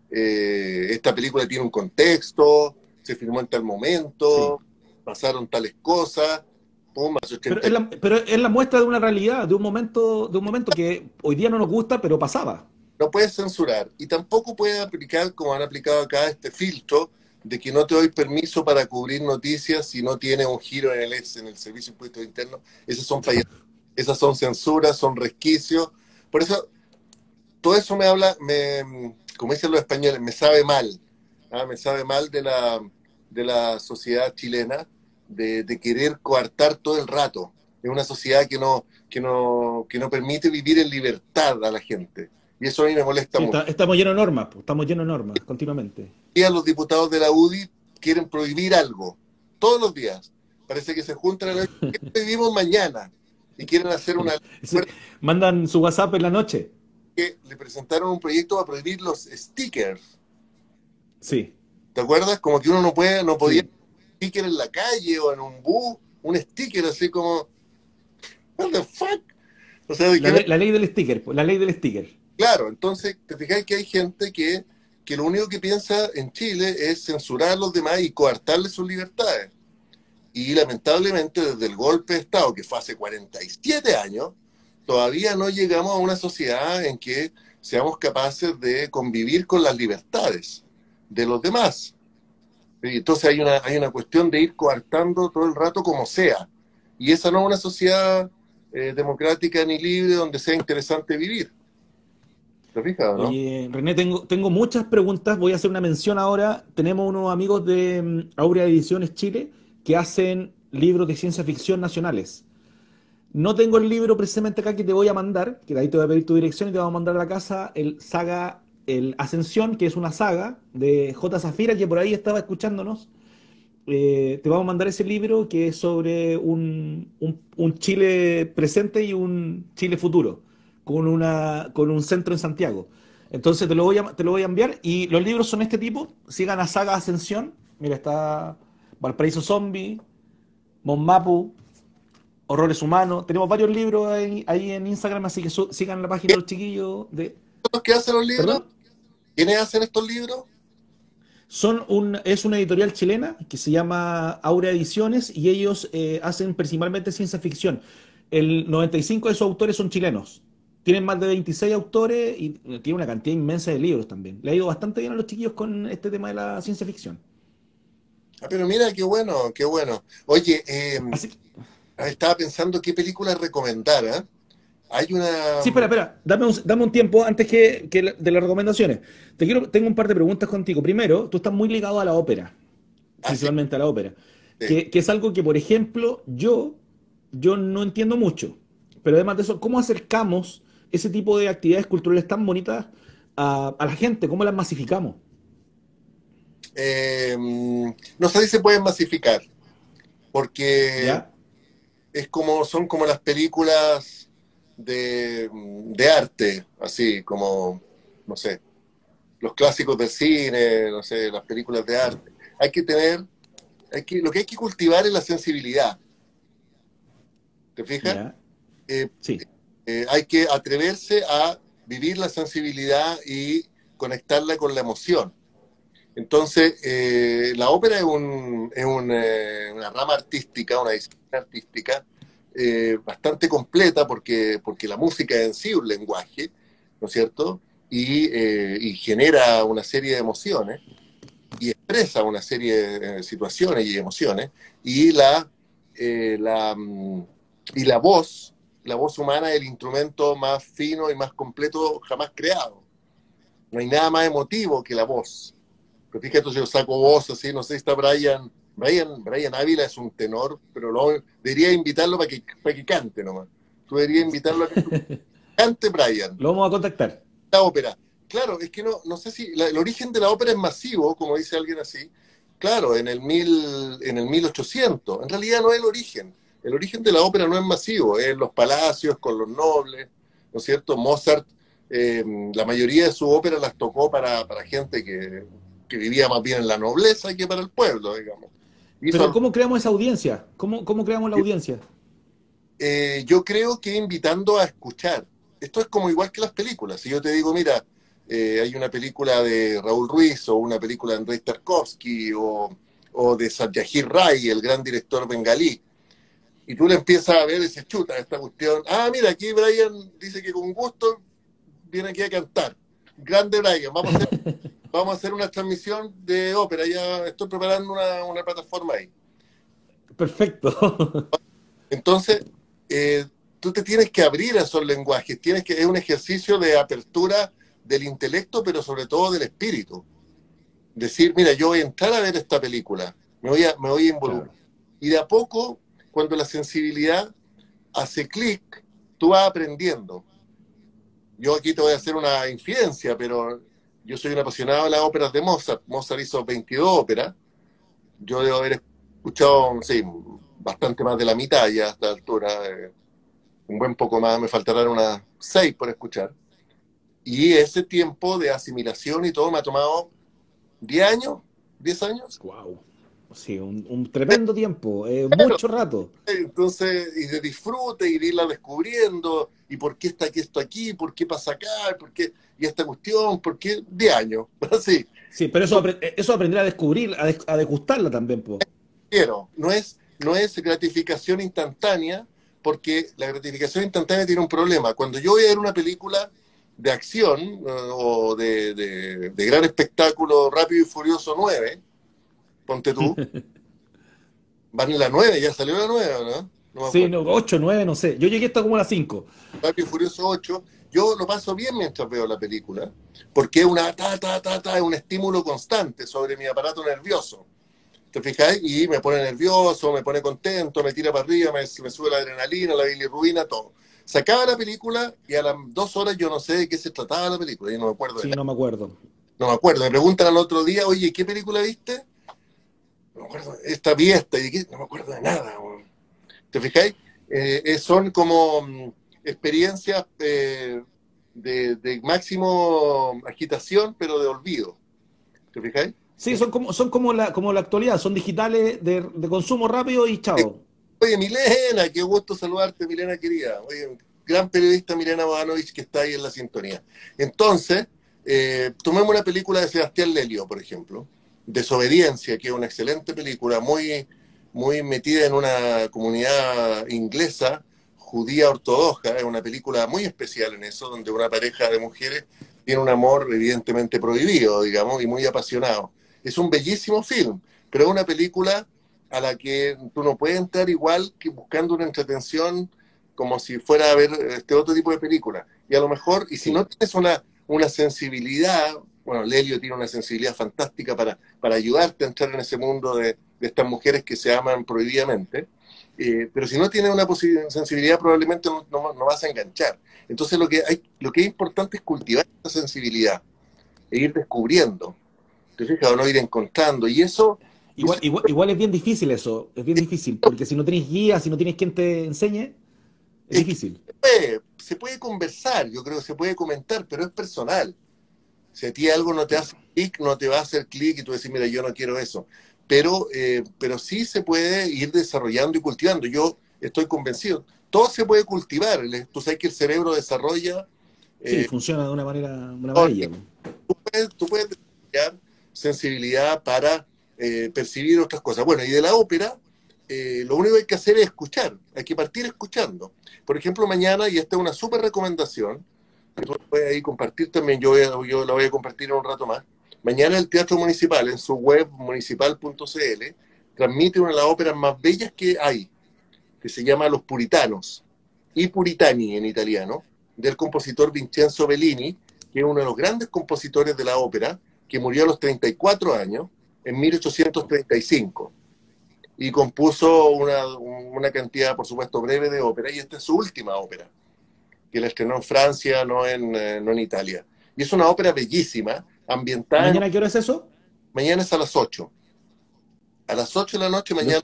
eh, esta película tiene un contexto, se filmó en tal momento, pasaron tales cosas. pero, es la, muestra de una realidad, de un momento, de un momento que hoy día no nos gusta, pero pasaba. No puedes censurar y tampoco puedes aplicar, como han aplicado acá, este filtro de que no te doy permiso para cubrir noticias si no tiene un giro en el, en el Servicio de Impuestos Internos. Esas son, esas son censuras, son resquicios por eso, todo eso me habla, me, como dicen los españoles, me sabe mal. ¿ah? Me sabe mal de la, de la sociedad chilena, de, querer coartar todo el rato. Es una sociedad que no, que, no, que no permite vivir en libertad a la gente. Y eso a mí me molesta mucho. estamos llenos de normas, estamos llenos de normas continuamente. Y a los diputados de la UDI quieren prohibir algo, todos los días. Parece que se juntan a la... [LAUGHS] ¿Qué vivimos mañana? Y quieren hacer una... [LAUGHS] Mandan su WhatsApp en la noche. Que le presentaron un proyecto para prohibir los stickers. Sí. ¿Te acuerdas? Como que uno no puede, no podía sí. sticker en la calle o en un bus, un sticker así como... What the fuck? O sea, la, ley del sticker, la ley del sticker. Claro, entonces te fijas que hay gente que, que lo único que piensa en Chile es censurar a los demás y coartarles sus libertades. Y lamentablemente desde el golpe de Estado, que fue hace 47 años, todavía no llegamos a una sociedad en que seamos capaces de convivir con las libertades de los demás. Entonces hay una, hay una cuestión de ir coartando todo el rato como sea. Y esa no es una sociedad eh, democrática ni libre donde sea interesante vivir. ¿Te fijas, no? René, tengo, tengo muchas preguntas. Voy a hacer una mención ahora. Tenemos unos amigos de mm, Aurea Ediciones Chile que hacen libros de ciencia ficción nacionales. No tengo el libro precisamente acá que te voy a mandar, que de ahí te voy a pedir tu dirección y te voy a mandar a la casa el saga, el Ascensión, que es una saga de J. Zafira, que por ahí estaba escuchándonos. Eh, te vamos a mandar ese libro que es sobre un, Chile presente y un Chile futuro, con, una, con un centro en Santiago. Entonces te lo, voy a, te lo voy a enviar y los libros son este tipo, sigan a Saga Ascensión, mira, está Valparaíso Zombie, Monmapu, Horrores Humanos. Tenemos varios libros ahí, en Instagram, así que sigan la página de los chiquillos. De... ¿Los que hacen los libros? ¿Quiénes hacen estos libros? Son un, es una editorial chilena que se llama Aurea Ediciones y ellos eh, hacen principalmente ciencia ficción. El 95 de sus autores son chilenos. Tienen más de 26 autores y tienen una cantidad inmensa de libros también. Le ha ido bastante bien a los chiquillos con este tema de la ciencia ficción. Ah, pero mira, qué bueno, qué bueno. Oye, eh, estaba pensando qué película recomendar, ¿eh? Hay una... Sí, espera, espera, dame un, dame un tiempo antes que, de las recomendaciones. Te quiero, tengo un par de preguntas contigo. Primero, tú estás muy ligado a la ópera, ah, principalmente a la ópera, que, es algo que, por ejemplo, yo, yo no entiendo mucho. Pero además de eso, ¿cómo acercamos ese tipo de actividades culturales tan bonitas a, la gente? ¿Cómo las masificamos? Eh, no sé si se pueden masificar, porque es como, son como las películas de, arte, así como, no sé, los clásicos del cine, no sé, las películas de arte. Hay que tener, hay que, lo que hay que cultivar es la sensibilidad. ¿Te fijas? Eh, sí. Eh, hay que atreverse a vivir la sensibilidad y conectarla con la emoción. Entonces, eh, la ópera es, es una rama artística, una disciplina artística eh, bastante completa porque, la música en sí es un lenguaje, ¿no es cierto? Eh, y, genera una serie de emociones y expresa una serie de situaciones y emociones y la, la, mm, y la voz, la voz humana es el instrumento más fino y más completo jamás creado. No hay nada más emotivo que la voz. Pero fíjate, yo saco voz así, no sé si está Brian Brian, Brian Ávila es un tenor, pero lo, debería invitarlo para que, para que cante nomás. Tú deberías invitarlo a que [LAUGHS] cante Brian. Lo vamos a contactar. La ópera. Claro, es que no, no sé si el origen de la ópera es masivo, como dice alguien así. Claro, en el, mil, en el 1800. En realidad no es el origen. El origen de la ópera no es masivo, es los palacios con los nobles, ¿no es cierto? Mozart, eh, la mayoría de sus óperas las tocó para, para gente que, que, vivía más bien en la nobleza que para el pueblo, digamos. Pero ¿cómo creamos esa audiencia? ¿Cómo, cómo creamos la audiencia? Eh, yo creo que invitando a escuchar. Esto es como igual que las películas. Si yo te digo, mira, eh, hay una película de Raúl Ruiz o una película de Andrei Tarkovsky o, o de Satyajit Ray, el gran director bengalí, y tú le empiezas a ver y dices, chuta, esta cuestión. Ah, mira, aquí Brian dice que con gusto viene aquí a cantar. Grande Brian, vamos a hacer vamos a hacer una transmisión de ópera. Ya estoy preparando una, plataforma ahí. Perfecto. [LAUGHS] Entonces, eh, tú te tienes que abrir a esos lenguajes. Tienes que, es un ejercicio de apertura del intelecto, pero sobre todo del espíritu. Decir, mira, yo voy a entrar a ver esta película, me voy a, me voy a involucrar. Y de a poco, cuando la sensibilidad hace clic, tú vas aprendiendo. Yo aquí te voy a hacer una infidencia, pero yo soy un apasionado de las óperas de Mozart. Mozart hizo 22 óperas. Yo debo haber escuchado, sí, bastante más de la mitad ya a esta altura. Eh, un buen poco más, me faltarán unas 6 por escuchar. Y ese tiempo de asimilación y todo me ha tomado 10 años, 10 años. ¡Wow! Sí, un, tremendo tiempo, eh, mucho rato. Entonces, y de disfrute y de irla descubriendo, y por qué está aquí esto aquí, por qué pasa acá, por qué, y esta cuestión, por qué de años, [LAUGHS] así. Sí, pero eso, eso aprender a descubrir, a, degustarla también. Quiero, no es, no es gratificación instantánea, porque la gratificación instantánea tiene un problema. Cuando yo voy a ver una película de acción eh, o de, de, de gran espectáculo Rápido y Furioso 9, ponte tú. Van en la 9, ya salió la 9, ¿no? no sí, no, 8, 9, no sé. Yo llegué hasta como a la 5. Rápido Furioso 8. Yo lo paso bien mientras veo la película, porque es una ta, ta, ta, ta, es un estímulo constante sobre mi aparato nervioso. ¿Te fijáis? Y me pone nervioso, me pone contento, me tira para arriba, me, me sube la adrenalina, la bilirrubina, todo. Se acaba la película y a las dos horas yo no sé de qué se trataba la película, yo no me acuerdo. Sí, no me acuerdo. No me acuerdo. Me preguntan al otro día, oye, ¿qué película viste? No me acuerdo. Esta vi esta y no me acuerdo de nada. ¿Te fijáis? Eh, eh, son como mm, experiencias eh, de, máximo agitación, pero de olvido. ¿Te fijáis? Sí, son como, son como la, como la actualidad, son digitales de, consumo rápido y chao. Oye, Milena, qué gusto saludarte, Milena querida. Oye, gran periodista Milena Bodanovich que está ahí en la sintonía. Entonces, eh, tomemos una película de Sebastián Lelio, por ejemplo, Desobediencia, que es una excelente película, muy, muy metida en una comunidad inglesa, judía ortodoxa, es una película muy especial en eso, donde una pareja de mujeres tiene un amor evidentemente prohibido, digamos, y muy apasionado. Es un bellísimo film, pero es una película a la que tú no puedes entrar igual que buscando una entretención como si fuera a ver este otro tipo de película. Y a lo mejor, y si no tienes una, una sensibilidad, bueno, Lelio tiene una sensibilidad fantástica para, para ayudarte a entrar en ese mundo de, estas mujeres que se aman prohibidamente, eh, pero si no tienes una sensibilidad probablemente no, no, vas a enganchar. Entonces lo que, hay, lo que es importante es cultivar esa sensibilidad e ir descubriendo, ¿te fijas? O no ir encontrando. Y eso Igual, igual, es bien difícil eso, es bien difícil, porque si no tienes guía, si no tienes quien te enseñe, es, difícil. Se puede, conversar, yo creo que se puede comentar, pero es personal. Si a ti algo no te hace clic, no te va a hacer clic y tú decís, mira, yo no quiero eso. Pero, eh, pero sí se puede ir desarrollando y cultivando. Yo estoy convencido. Todo se puede cultivar. Tú sabes que el cerebro desarrolla. Sí, eh, funciona de una manera maravilla. Tú puedes, tú puedes desarrollar sensibilidad para eh, percibir otras cosas. Bueno, y de la ópera, eh, lo único que hay que hacer es escuchar, hay que partir escuchando. Por ejemplo, mañana, y esta es una súper recomendación, puedes ahí compartir también, yo, la voy a compartir en un rato más. Mañana el Teatro Municipal, en su web municipal.cl, transmite una de las óperas más bellas que hay, que se llama Los Puritanos, y Puritani en italiano, del compositor Vincenzo Bellini, que es uno de los grandes compositores de la ópera, que murió a los 34 años, en 1835 y compuso una, cantidad, por supuesto, breve de ópera, y esta es su última ópera, que la estrenó en Francia, no en, eh, no en Italia. Y es una ópera bellísima, ambientada... ¿Mañana qué hora es eso? Mañana es a las 8. A las 8 de la noche, mañana,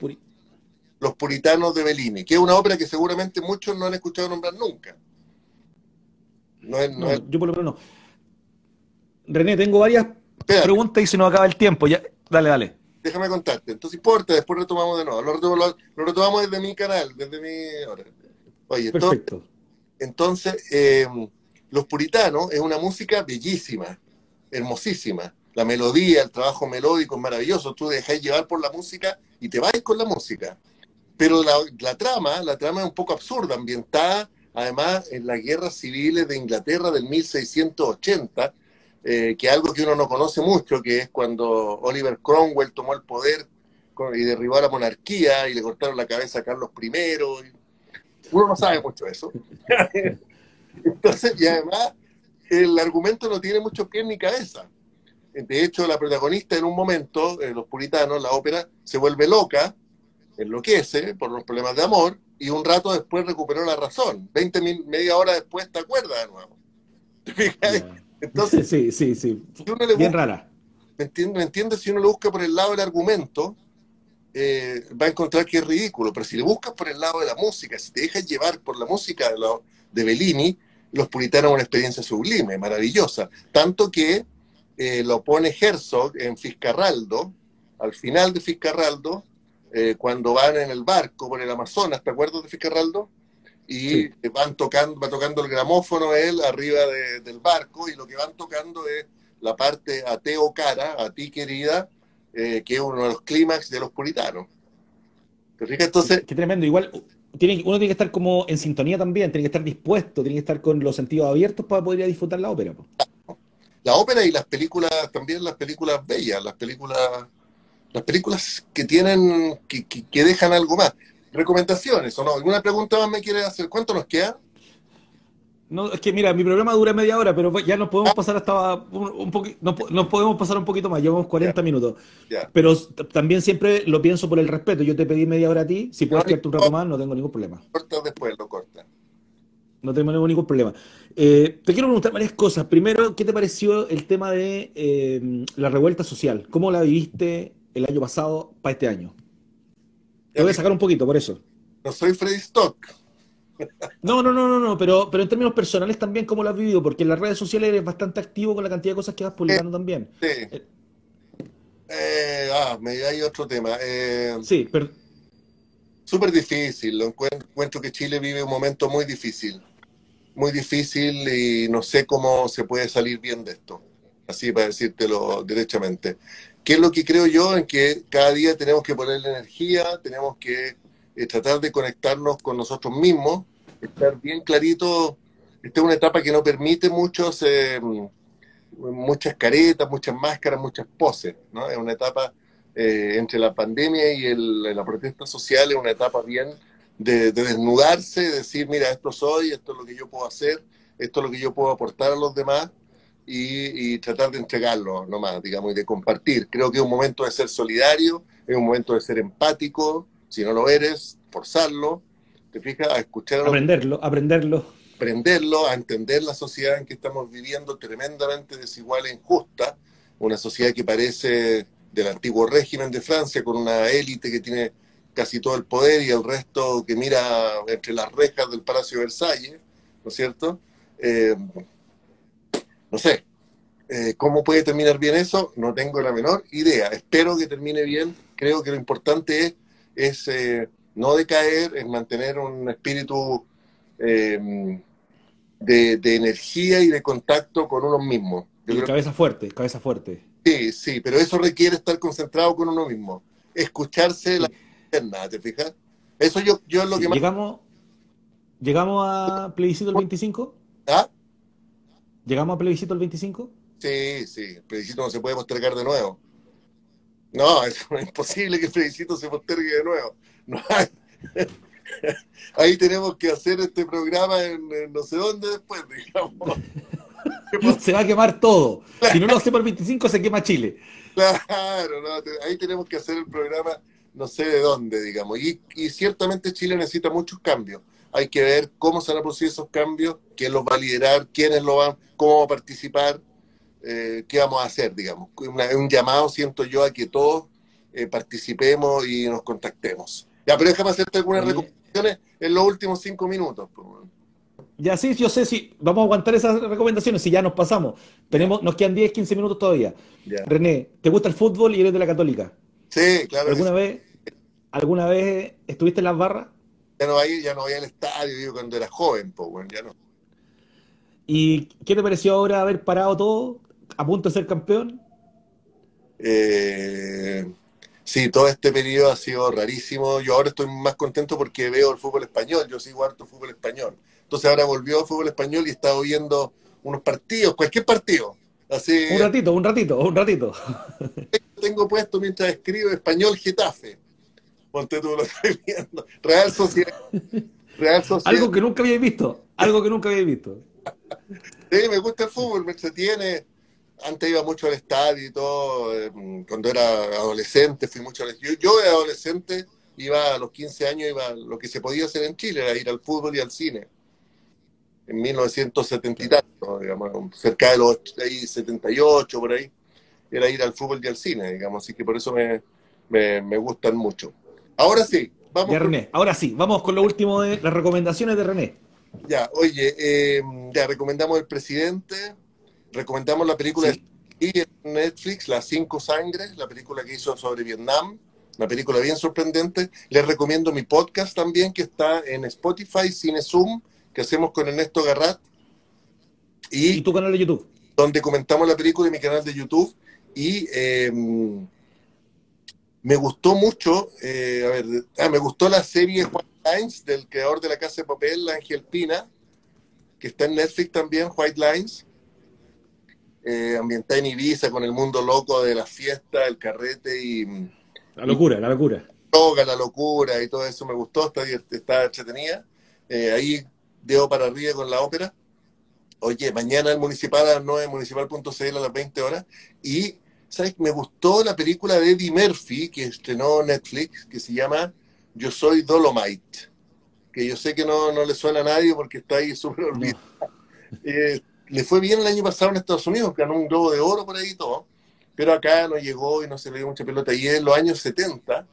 Los, Puritanos de Bellini, que es una ópera que seguramente muchos no han escuchado nombrar nunca. No Yo por lo menos no. René, tengo varias preguntas y se nos acaba el tiempo. Ya, Dale, dale. Déjame contarte. Entonces importa, después retomamos de nuevo. Lo, retomamos, desde mi canal, desde mi... Oye, Perfecto. Entonces, eh, Los Puritanos es una música bellísima, hermosísima. La melodía, el trabajo melódico es maravilloso. Tú dejas llevar por la música y te vas con la música. Pero la, la trama, la trama es un poco absurda, ambientada además en las guerras civiles de Inglaterra del 1680 eh, que algo que uno no conoce mucho, que es cuando Oliver Cromwell tomó el poder y derribó a la monarquía y le cortaron la cabeza a Carlos I. Uno no sabe mucho eso. [LAUGHS] Entonces, y además, el argumento no tiene mucho pie ni cabeza. De hecho, la protagonista en un momento, eh, los puritanos, la ópera, se vuelve loca, enloquece por los problemas de amor, y un rato después recuperó la razón. Veinte media hora después te acuerdas de nuevo. Entonces, [LAUGHS] sí, sí, sí. Bien rara. ¿me entiendes? Si uno lo busca por el lado del argumento, eh, va a encontrar que es ridículo. Pero si le buscas por el lado de la música, si te dejas llevar por la música de, de Bellini, los puritanos una experiencia sublime, maravillosa. Tanto que eh, lo pone Herzog en Fiscarraldo, al final de Fiscarraldo, eh, cuando van en el barco por el Amazonas, ¿te acuerdas de Fiscarraldo? y van tocando, va tocando el gramófono él arriba del barco y lo que van tocando es la parte a Teo cara, a ti querida, eh, que es uno de los clímax de los puritanos. ¿Te fijas? Entonces... Qué tremendo, igual tiene, uno tiene que estar como en sintonía también, tiene que estar dispuesto, tiene que estar con los sentidos abiertos para poder disfrutar la ópera. La ópera y las películas, también las películas bellas, las películas las películas que tienen, que, que, dejan algo más. Recomendaciones o no. ¿Alguna pregunta más me quiere hacer? ¿Cuánto nos queda? No, es que mira, mi programa dura media hora, pero ya nos podemos ah. pasar hasta un, poquito, nos, podemos pasar un poquito más, llevamos 40 minutos. Pero también siempre lo pienso por el respeto. Yo te pedí media hora a ti, si puedes quedarte un rato más, no tengo ningún problema. Corta después, lo corta. No tengo ningún problema. Eh, te quiero preguntar varias cosas. Primero, ¿qué te pareció el tema de eh, la revuelta social? ¿Cómo la viviste el año pasado para este año? Te voy a sacar un poquito por eso. No soy Freddy Stock. No, no, no, no, no, pero, pero en términos personales también, ¿cómo lo has vivido? Porque en las redes sociales eres bastante activo con la cantidad de cosas que vas publicando también. Sí. Eh, ah, me hay otro tema. Eh, sí, pero... Súper difícil, lo encuentro, que Chile vive un momento muy difícil, muy difícil y no sé cómo se puede salir bien de esto, así para decírtelo derechamente. ¿Qué es lo que creo yo? En que cada día tenemos que ponerle energía, tenemos que eh, tratar de conectarnos con nosotros mismos, estar bien clarito. Esta es una etapa que no permite muchos, eh, muchas caretas, muchas máscaras, muchas poses. ¿no? Es una etapa eh, entre la pandemia y la protesta social, es una etapa bien de, desnudarse, de decir, mira, esto soy, esto es lo que yo puedo hacer, esto es lo que yo puedo aportar a los demás. Y, y, tratar de entregarlo nomás, digamos, y de compartir. Creo que es un momento de ser solidario, es un momento de ser empático, si no lo eres, forzarlo, te fijas, a escuchar... aprenderlo, aprenderlo. Aprenderlo, a entender la sociedad en que estamos viviendo, tremendamente desigual e injusta, una sociedad que parece del antiguo régimen de Francia, con una élite que tiene casi todo el poder y el resto que mira entre las rejas del Palacio de Versalles, ¿no es cierto? Eh, no sé, eh, ¿cómo puede terminar bien eso? No tengo la menor idea. Espero que termine bien. Creo que lo importante es es eh, no decaer, es mantener un espíritu eh, de, energía y de contacto con uno mismo. cabeza fuerte, cabeza fuerte. Sí, sí, pero eso requiere estar concentrado con uno mismo. Escucharse la interna, ¿te fijas? Eso yo, yo es lo que más... ¿Llegamos, ¿Llegamos a plebiscito el 25? ¿Ah? ¿Llegamos a plebiscito el 25? Sí, sí, el plebiscito no se puede postergar de nuevo. No, es [LAUGHS] imposible que Felicito se postergue de nuevo. [LAUGHS] Ahí tenemos que hacer este programa en, no sé dónde después, [LAUGHS] digamos. se va a quemar todo. Si no lo hacemos el 25, se quema Chile. Claro, ahí tenemos que hacer el programa no sé de dónde, digamos. Y, ciertamente Chile necesita muchos cambios. Hay que ver cómo se van a producir esos cambios, quién los va a liderar, quiénes lo van, cómo va a participar. Eh, qué vamos a hacer, digamos. un llamado, siento yo, a que todos eh, participemos y nos contactemos. Ya, pero déjame hacerte algunas recomendaciones en los últimos cinco minutos. Ya sí, yo sé si vamos a aguantar esas recomendaciones, si ya nos pasamos. Tenemos, nos quedan 10, 15 minutos todavía. René, ¿te gusta el fútbol y eres de la Católica? Sí, claro. ¿Alguna vez, ¿alguna vez estuviste en las barras? Ya no voy, ya no voy al estadio, digo, cuando era joven, pues, bueno, ya no. ¿Y qué te pareció ahora haber parado todo? A punto de ser campeón? Eh, sí, todo este periodo ha sido rarísimo. Yo ahora estoy más contento porque veo el fútbol español. Yo sigo harto fútbol español. Entonces ahora volvió fútbol español y he estado viendo unos partidos, cualquier partido. Así, un ratito, un ratito, un ratito. [LAUGHS] Tengo puesto mientras escribo español Getafe. Ponte tú lo estoy viendo. Real Sociedad. Real [LAUGHS] Sociedad. Algo que nunca había visto. Algo que nunca había visto. Sí, me gusta el fútbol, me entretiene antes iba mucho al estadio y todo, em, cuando era adolescente fui mucho al yo, yo de adolescente iba a los 15 años, iba lo que se podía hacer en Chile, era ir al fútbol y al cine. En 1970 y tanto, digamos, cerca de los 78, por ahí, era ir al fútbol y al cine, digamos, así que por eso me, me, gustan mucho. Ahora sí, vamos. Ya, René, ahora sí, vamos con lo último de las recomendaciones de René. Ya, oye, em, ya recomendamos el presidente, recomendamos la película de Netflix, Las Cinco Sangres, la película que hizo sobre Vietnam, una película bien sorprendente. Les recomiendo mi podcast también, que está en Spotify, Cine Zoom, que hacemos con Ernesto Garrat. Y, tu canal de YouTube. Donde comentamos la película en mi canal de YouTube. Y em, me gustó mucho, eh, a ver, ah, me gustó la serie White Lines del creador de La Casa de Papel, Ángel Pina, que está en Netflix también, White Lines eh, ambientada en Ibiza con el mundo loco de la fiesta, el carrete y, La locura, la locura. Droga, la locura y todo eso me gustó, está, está entretenida. Eh, ahí dedo para arriba con la ópera. Oye, mañana el municipal a las 9, municipal.cl a las 20 horas. Y, ¿sabes? Me gustó la película de Eddie Murphy que estrenó Netflix, que se llama Yo Soy Dolomite. Que yo sé que no, no le suena a nadie porque está ahí súper olvidado. Eh, le fue bien el año pasado en Estados Unidos, ganó un globo de oro por ahí y todo pero acá no llegó y no se le dio mucha pelota. Y es en los años 70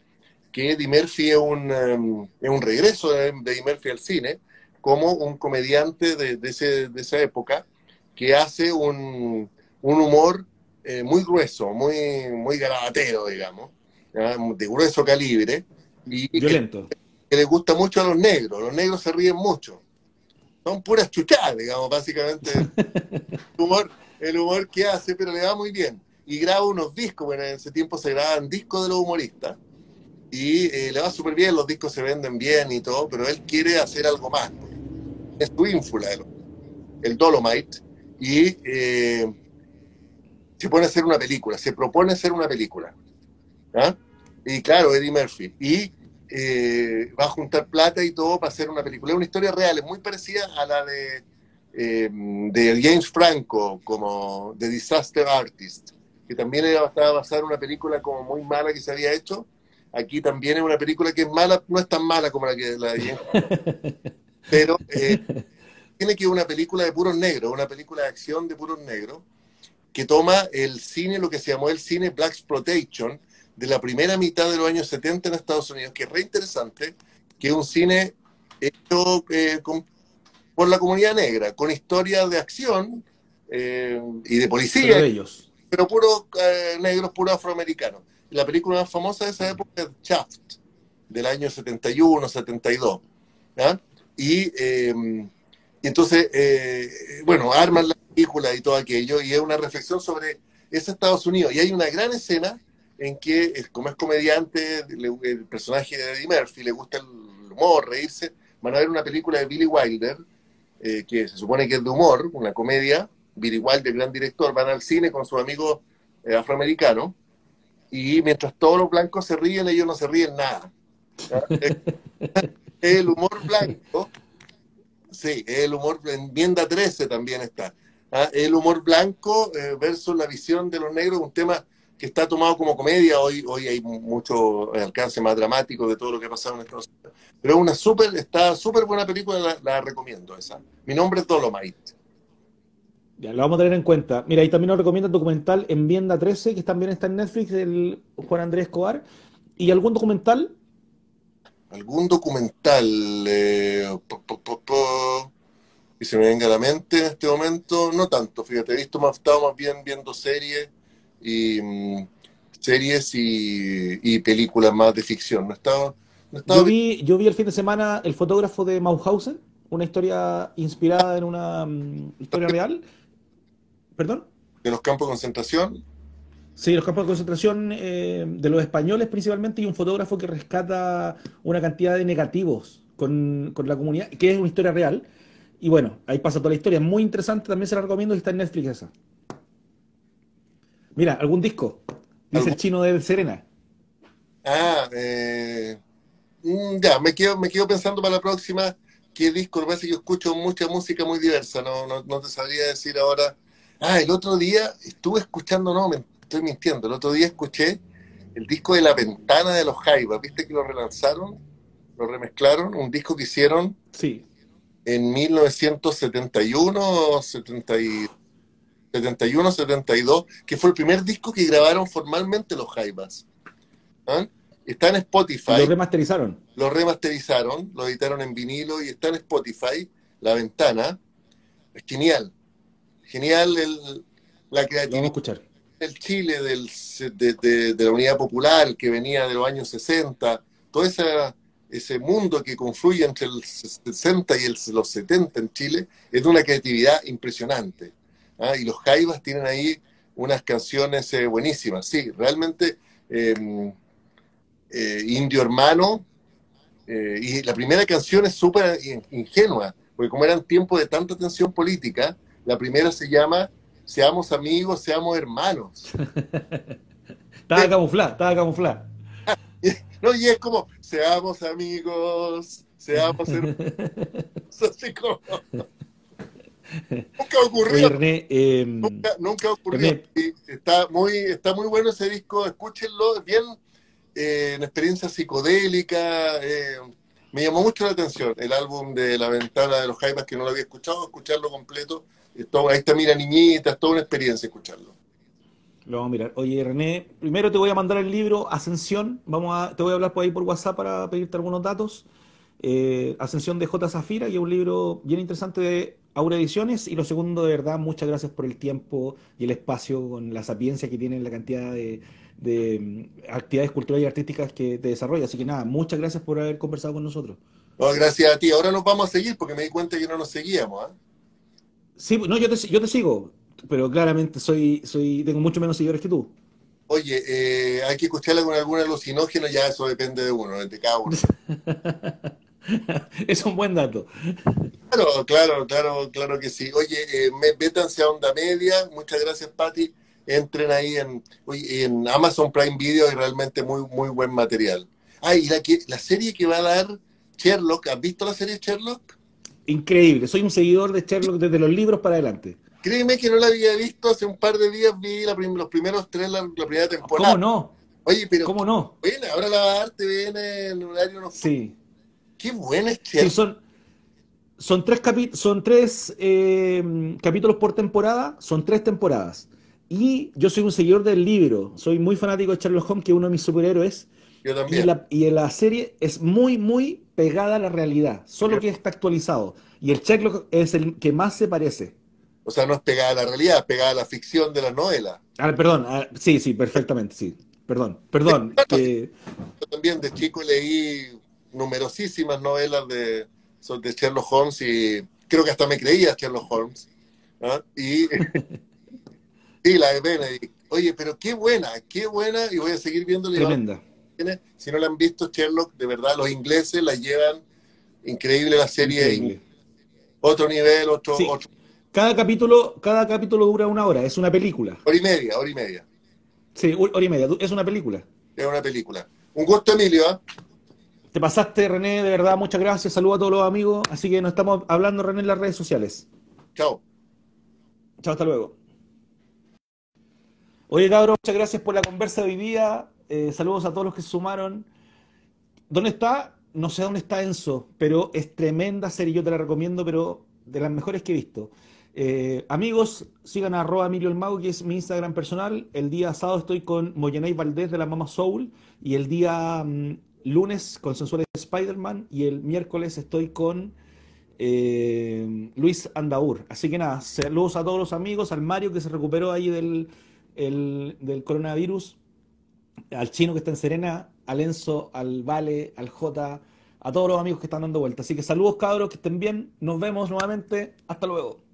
que Eddie Murphy es un, um, es un regreso de, Eddie Murphy al cine como un comediante de, de, ese, de esa época que hace un, un humor eh, muy grueso, muy, muy garabatero, digamos, de grueso calibre. Y Violento. Que, que, le gusta mucho a los negros. Los negros se ríen mucho. Son puras chuchadas, digamos, básicamente. [LAUGHS] el, humor, el humor que hace, pero le va muy bien y graba unos discos, bueno, en ese tiempo se grababan discos de los humoristas, y eh, le va súper bien, los discos se venden bien y todo, pero él quiere hacer algo más. Es su ínfula, el, Dolomite, y eh, se pone a hacer una película, se propone hacer una película. ¿ah? Y claro, Eddie Murphy. Y eh, va a juntar plata y todo para hacer una película. Es una historia real, es muy parecida a la de, de James Franco, como The Disaster Artist que también estaba basada en una película como muy mala que se había hecho. Aquí también es una película que es mala, no es tan mala como la que la de [LAUGHS] pero eh, tiene que una película de puros negros, una película de acción de puros negros, que toma el cine, lo que se llamó el cine Black Exploitation, de la primera mitad de los años 70 en Estados Unidos, que es re interesante, que es un cine hecho eh, por la comunidad negra, con historias de acción eh, y de policía. de ellos pero puro eh, negros, puro afroamericanos. La película más famosa de esa época es Shaft, del año 71, 72. Y, eh, y, entonces, eh, bueno, arman la película y todo aquello, y es una reflexión sobre ese Estados Unidos. Y hay una gran escena en que, como es comediante, el personaje de Eddie Murphy le gusta el humor, reírse, van a ver una película de Billy Wilder, que se supone que es de humor, una comedia, Billy Wilder, gran director, van al cine con sus amigos eh, afroamericanos y mientras todos los blancos se ríen, ellos no se ríen nada. [LAUGHS] el humor blanco, sí, el humor, en Enmienda 13 también está. ¿ah? El humor blanco eh, versus la visión de los negros, un tema que está tomado como comedia. Hoy, hoy hay mucho alcance más dramático de todo lo que ha pasado en Estados Unidos. Pero una súper, está súper buena película, la, la recomiendo esa. Mi nombre es Dolomite. Ya, lo vamos a tener en cuenta. Mira, y también nos recomienda el documental Enmienda 13, que también está en Netflix, del Juan Andrés Escobar. ¿Y algún documental? ¿Algún documental? Eh, que se me venga a la mente en este momento, no tanto, fíjate, he visto más, estado más bien viendo series y mm, series y, películas más de ficción. No estaba, yo, vi, yo vi el fin de semana El fotógrafo de Mauthausen, una historia inspirada en una mm, historia [LAUGHS] real ¿Perdón? ¿De los campos de concentración? Sí, los campos de concentración eh, de los españoles principalmente y un fotógrafo que rescata una cantidad de negativos con, la comunidad, que es una historia real. Y bueno, ahí pasa toda la historia. Muy interesante, también se la recomiendo y está en Netflix esa. Mira, ¿algún disco? Dice el chino de Serena. Ah, eh, mm, ya, me quedo, me quedo pensando para la próxima qué disco. Lo que pasa yo escucho mucha música muy diversa, no, no, no te sabría decir ahora Ah, el otro día estuve escuchando, no, me estoy mintiendo, el otro día escuché el disco de La Ventana de los Jaivas, ¿viste que lo relanzaron? Lo remezclaron, un disco que hicieron sí. en 1971, 71, 72, que fue el primer disco que grabaron formalmente los Jaivas. ¿Ah? Está en Spotify. Lo remasterizaron. Lo remasterizaron, lo editaron en vinilo y está en Spotify, La Ventana. Es genial genial el, la creatividad escuchar. del Chile, del, de, la Unidad Popular que venía de los años 60, todo ese, ese mundo que confluye entre el 60 y los 70 en Chile, es de una creatividad impresionante. ¿Ah? Y los Jaivas tienen ahí unas canciones eh, buenísimas, sí, realmente em, eh, Indio Hermano, eh, y la primera canción es súper ingenua, porque como eran tiempos de tanta tensión política, la primera se llama Seamos amigos, seamos hermanos. [LAUGHS] estaba camuflada, estaba camuflada. [LAUGHS] No, y es como, seamos amigos, seamos hermanos. [LAUGHS] Así como... Nunca ocurrió. René, eh, nunca, nunca ocurrió. está, muy, está muy bueno ese disco, escúchenlo, es bien eh, en experiencia psicodélica. Eh, me llamó mucho la atención el álbum de La Ventana de los Jaivas, que no lo había escuchado, escucharlo completo. Todo, ahí está Mira Niñita, es toda una experiencia escucharlo. Lo vamos a mirar. Oye, René, primero te voy a mandar el libro Ascensión. Vamos a, te voy a hablar por ahí por WhatsApp para pedirte algunos datos. Eh, Ascensión de J. Zafira, y es un libro bien interesante de Aura Ediciones. Y lo segundo, de verdad, muchas gracias por el tiempo y el espacio, con la sapiencia que tienen, la cantidad de, mm, actividades culturales y artísticas que te desarrolla. Así que nada, muchas gracias por haber conversado con nosotros. gracias a ti. Ahora nos vamos a seguir porque me di cuenta que no nos seguíamos. ¿ah? Sí, no, yo te, yo te sigo, pero claramente soy, soy, tengo mucho menos seguidores que tú. Oye, eh, hay que escucharla con algún alucinógeno, ya eso depende de uno, de cada uno. [LAUGHS] es un buen dato. Claro, claro, claro, claro que sí. Oye, eh, métanse a Onda Media. Muchas gracias, Patti. Entren ahí en, en Amazon Prime Video y realmente muy, muy buen material. Ah, y la, la serie que va a dar Sherlock, ¿has visto la serie Sherlock? Increíble, soy un seguidor de Sherlock desde los libros para adelante. Créeme que no la había visto hace un par de días, vi los primeros tres, la, la, primera temporada. ¿Cómo no? Oye, pero. ¿Cómo no? Bueno, ahora la va a dar TV en el horario. No sí. Qué buena es sí, son, son tres, son tres eh, capítulos por temporada, son tres temporadas. Y yo soy un seguidor del libro, soy muy fanático de Sherlock Holmes, que es uno de mis superhéroes. Yo también. Y, la, y la serie es muy, muy pegada a la realidad, solo que está actualizado. Y el Sherlock es el que más se parece. O sea, no es pegada a la realidad, es pegada a la ficción de la novela. Ah, perdón, ah, sí, sí, perfectamente, sí. Perdón, perdón. [LAUGHS] Yo también de chico leí numerosísimas novelas de, de Sherlock Holmes y creo que hasta me creía Sherlock Holmes. ¿ah? Y, [LAUGHS] y la de Benedict. Oye, pero qué buena, qué buena, y voy a seguir viendo. Tremenda. Si no la han visto, Sherlock, de verdad, los ingleses la llevan increíble la serie. Otro nivel, otro, otro cada capítulo, cada capítulo dura una hora, es una película. Hora y media, hora y media. Sí, hora y media, es una película. Es una película. Un gusto, Emilio. ¿eh? Te pasaste, René, de verdad, muchas gracias. Saludos a todos los amigos. Así que nos estamos hablando, René, en las redes sociales. Chao. Chao, hasta luego. Oye, cabrón, muchas gracias por la conversa de hoy día. Eh, saludos a todos los que se sumaron. ¿Dónde está? No sé dónde está Enzo, pero es tremenda serie. Yo te la recomiendo, pero de las mejores que he visto. Eh, amigos, sigan a arroba Emilio el Mago, que es mi Instagram personal. El día sábado estoy con Moyenay Valdés de la Mama Soul y el día mm, lunes con Sensuales Spider-Man y el miércoles estoy con eh, Luis Andaur. Así que nada, saludos a todos los amigos, al Mario que se recuperó ahí del, del coronavirus, al chino que está en Serena, al Enzo, al Vale, al J, a todos los amigos que están dando vuelta. Así que saludos cabros, que estén bien, nos vemos nuevamente, hasta luego.